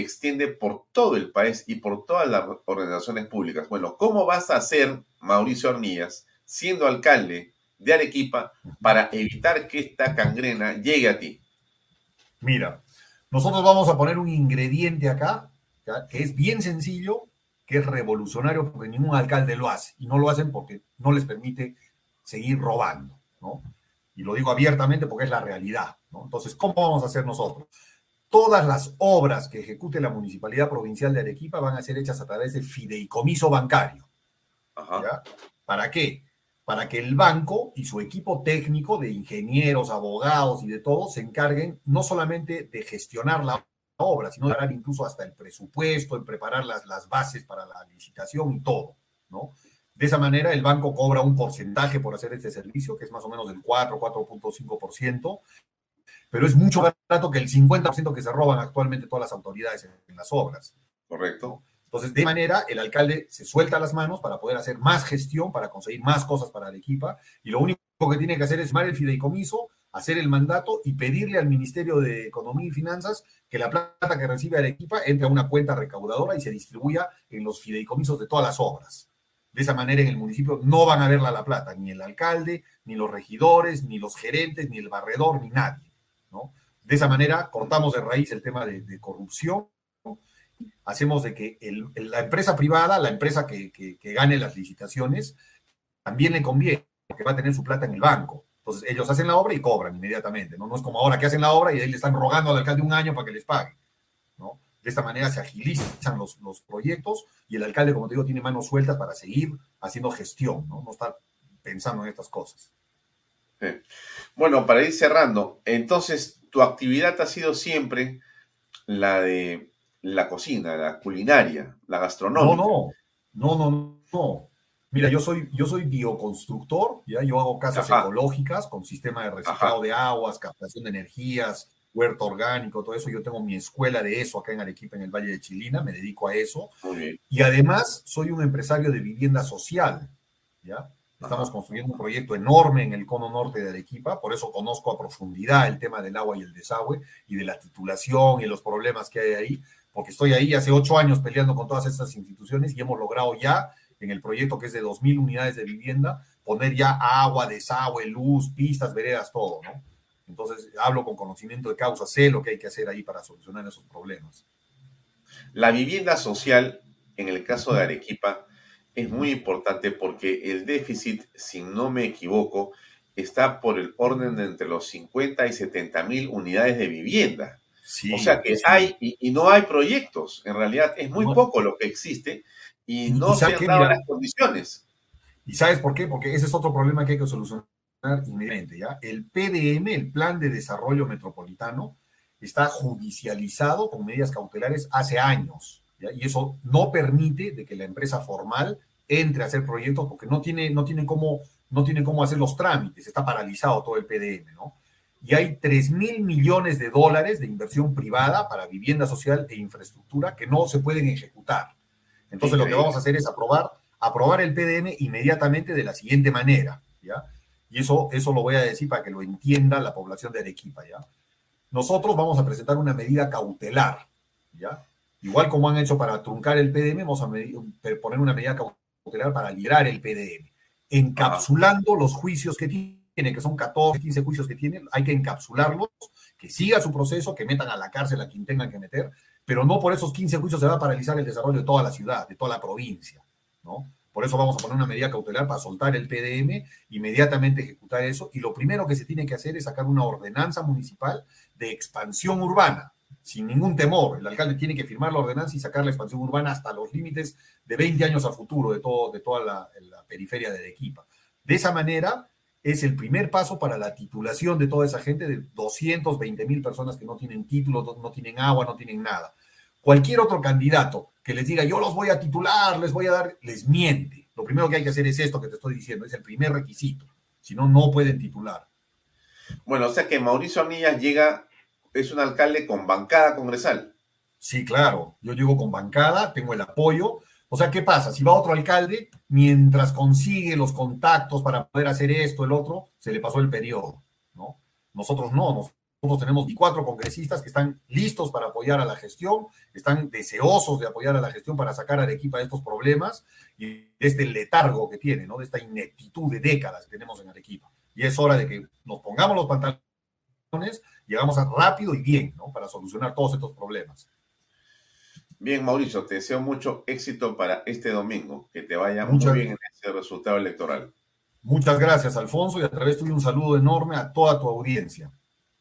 extiende por todo el país y por todas las organizaciones públicas. Bueno, ¿cómo vas a hacer, Mauricio Arnillas, siendo alcalde de Arequipa, para evitar que esta cangrena llegue a ti? Mira, nosotros vamos a poner un ingrediente acá, que es bien sencillo, que es revolucionario, porque ningún alcalde lo hace, y no lo hacen porque no les permite seguir robando, ¿no? Y lo digo abiertamente porque es la realidad, ¿no? Entonces, ¿cómo vamos a hacer nosotros? Todas las obras que ejecute la Municipalidad Provincial de Arequipa van a ser hechas a través de fideicomiso bancario. ¿Para qué? Para que el banco y su equipo técnico de ingenieros, abogados y de todo se encarguen no solamente de gestionar la obra, sino de dar incluso hasta el presupuesto, en preparar las, las bases para la licitación y todo, ¿no? De esa manera, el banco cobra un porcentaje por hacer este servicio, que es más o menos del 4, 4.5%, pero es mucho más barato que el 50% que se roban actualmente todas las autoridades en, las obras. Correcto. Entonces, de manera, el alcalde se suelta las manos para poder hacer más gestión, para conseguir más cosas para Arequipa, y lo único que tiene que hacer es tomar el fideicomiso, hacer el mandato y pedirle al Ministerio de Economía y Finanzas que la plata que recibe Arequipa entre a una cuenta recaudadora y se distribuya en los fideicomisos de todas las obras. De esa manera en el municipio no van a verla la plata, ni el alcalde, ni los regidores, ni los gerentes, ni el barredor, ni nadie. De esa manera cortamos de raíz el tema de, corrupción, hacemos de que la empresa privada, la empresa que, que gane las licitaciones, también le conviene, porque va a tener su plata en el banco. Entonces ellos hacen la obra y cobran inmediatamente, ¿no? No es como ahora que hacen la obra y ahí le están rogando al alcalde un año para que les pague, ¿no? De esta manera se agilizan los, los proyectos y el alcalde, como te digo, tiene manos sueltas para seguir haciendo gestión, ¿no? No estar pensando en estas cosas. Bueno, para ir cerrando, entonces tu actividad ha sido siempre la de la cocina, la culinaria, la gastronómica. No, no, no, no, no. Mira, yo soy, yo soy bioconstructor, ¿ya? yo hago casas ecológicas con sistema de reciclado de aguas, captación de energías, huerto orgánico, todo eso. Yo tengo mi escuela de eso acá en Arequipa, en el Valle de Chilina, me dedico a eso. Y además soy un empresario de vivienda social, ¿ya? Estamos construyendo un proyecto enorme en el cono norte de Arequipa, por eso conozco a profundidad el tema del agua y el desagüe y de la titulación y los problemas que hay ahí, porque estoy ahí hace ocho años peleando con todas estas instituciones y hemos logrado ya en el proyecto que es de 2.000 unidades de vivienda, poner ya agua, desagüe, luz, pistas, veredas, todo, ¿no? Entonces, hablo con conocimiento de causa, sé lo que hay que hacer ahí para solucionar esos problemas. La vivienda social, en el caso de Arequipa, es muy importante porque el déficit, si no me equivoco, está por el orden de entre los 50 y 70 mil unidades de vivienda. o sea que hay y, no hay proyectos. En realidad es muy poco lo que existe y no se han dado las condiciones. ¿Y sabes por qué? Porque ese es otro problema que hay que solucionar inmediatamente, ¿ya? El PDM, el Plan de Desarrollo Metropolitano, está judicializado con medidas cautelares hace años, Y eso no permite de que la empresa formal entre a hacer proyectos porque no tiene, no tiene, cómo, no tiene cómo hacer los trámites, está paralizado todo el PDM, ¿no? Y hay 3 mil millones de dólares de inversión privada para vivienda social e infraestructura que no se pueden ejecutar. Entonces lo que vamos a hacer es aprobar, aprobar el PDM inmediatamente de la siguiente manera, ¿ya? Y eso, eso lo voy a decir para que lo entienda la población de Arequipa, ¿ya? Nosotros vamos a presentar una medida cautelar, ¿ya? Igual como han hecho para truncar el PDM, vamos a poner una medida cautelar para liberar el PDM, encapsulando los juicios que tiene, que son 14, 15 juicios que tiene, hay que encapsularlos, que siga su proceso, que metan a la cárcel a quien tengan que meter, pero no por esos 15 juicios se va a paralizar el desarrollo de toda la ciudad, de toda la provincia, ¿no? Por eso vamos a poner una medida cautelar para soltar el PDM, inmediatamente ejecutar eso, y lo primero que se tiene que hacer es sacar una ordenanza municipal de expansión urbana, sin ningún temor. El alcalde tiene que firmar la ordenanza y sacar la expansión urbana hasta los límites de 20 años a futuro de, todo, de toda la, periferia de Arequipa. De esa manera, es el primer paso para la titulación de toda esa gente, de 220 mil personas que no tienen título, no tienen agua, no tienen nada. Cualquier otro candidato que les diga, yo los voy a titular, les voy a dar, les miente. Lo primero que hay que hacer es esto que te estoy diciendo, es el primer requisito. Si no, no pueden titular. Bueno, o sea que Mauricio Arnillas llega, es un alcalde con bancada congresal. Sí, claro. Yo llego con bancada, tengo el apoyo. O sea, ¿qué pasa? Si va otro alcalde, mientras consigue los contactos para poder hacer esto, el otro, se le pasó el periodo, ¿no? Nosotros no, nosotros tenemos cuatro congresistas que están listos para apoyar a la gestión, están deseosos de apoyar a la gestión para sacar a Arequipa de estos problemas y de este letargo que tiene, ¿no? De esta ineptitud de décadas que tenemos en Arequipa. Y es hora de que nos pongamos los pantalones y hagamos rápido y bien, ¿no? Para solucionar todos estos problemas. Bien, Mauricio, te deseo mucho éxito para este domingo. Que te vaya muy bien en este resultado electoral. Muchas gracias, Alfonso, y a través tuyo un saludo enorme a toda tu audiencia.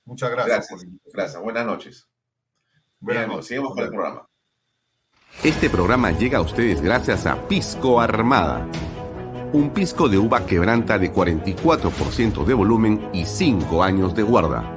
Muchas gracias. Gracias, Buenas noches. Buenas noches. Seguimos con el programa. Este programa llega a ustedes gracias a Pisco Armada. Un pisco de uva quebranta de 44% de volumen y 5 años de guarda.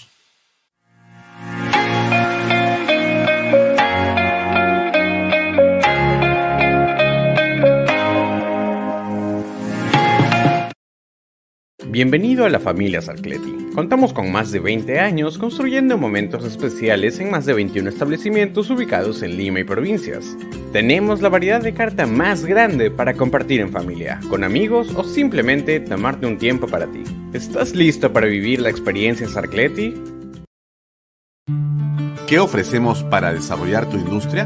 Bienvenido a la familia Sarcleti. Contamos con más de 20 años construyendo momentos especiales en más de 21 establecimientos ubicados en Lima y provincias. Tenemos la variedad de carta más grande para compartir en familia, con amigos o simplemente tomarte un tiempo para ti. ¿Estás listo para vivir la experiencia Sarcleti? ¿Qué ofrecemos para desarrollar tu industria?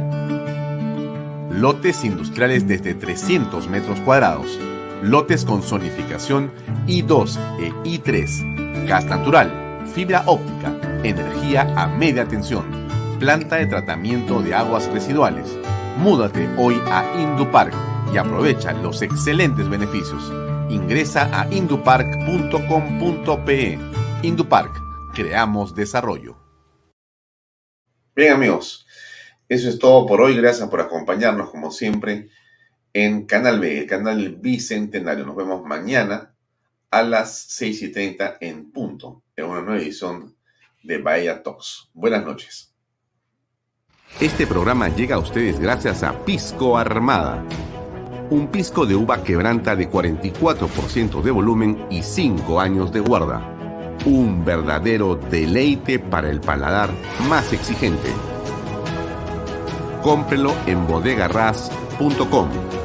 Lotes industriales desde 300 metros cuadrados lotes con zonificación I2 e I3, gas natural, fibra óptica, energía a media tensión, planta de tratamiento de aguas residuales. Múdate hoy a Indupark y aprovecha los excelentes beneficios. Ingresa a indupark.com.pe. Indupark, creamos desarrollo. Bien amigos, eso es todo por hoy. Gracias por acompañarnos como siempre en Canal B, el canal Bicentenario. Nos vemos mañana a las 6 y 30 en punto, en una nueva edición de Bahía Talks. Buenas noches. Este programa llega a ustedes gracias a Pisco Armada. Un pisco de uva quebranta de 44% de volumen y 5 años de guarda. Un verdadero deleite para el paladar más exigente. Cómprelo en bodegarras.com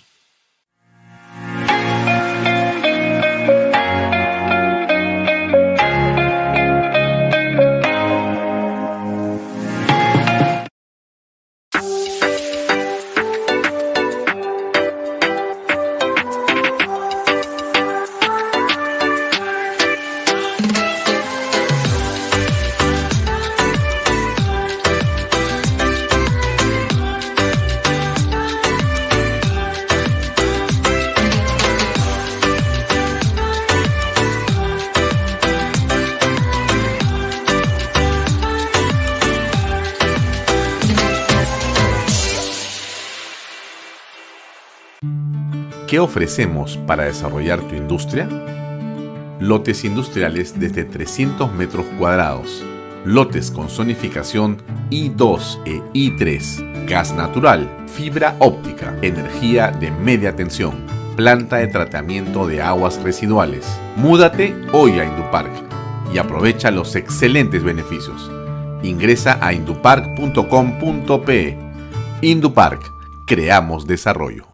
¿Qué ofrecemos para desarrollar tu industria? Lotes industriales desde 300 metros cuadrados. Lotes con zonificación I2 e I3. Gas natural, fibra óptica, energía de media tensión, planta de tratamiento de aguas residuales. Múdate hoy a Indupark y aprovecha los excelentes beneficios. Ingresa a indupark.com.pe. Indupark, creamos desarrollo.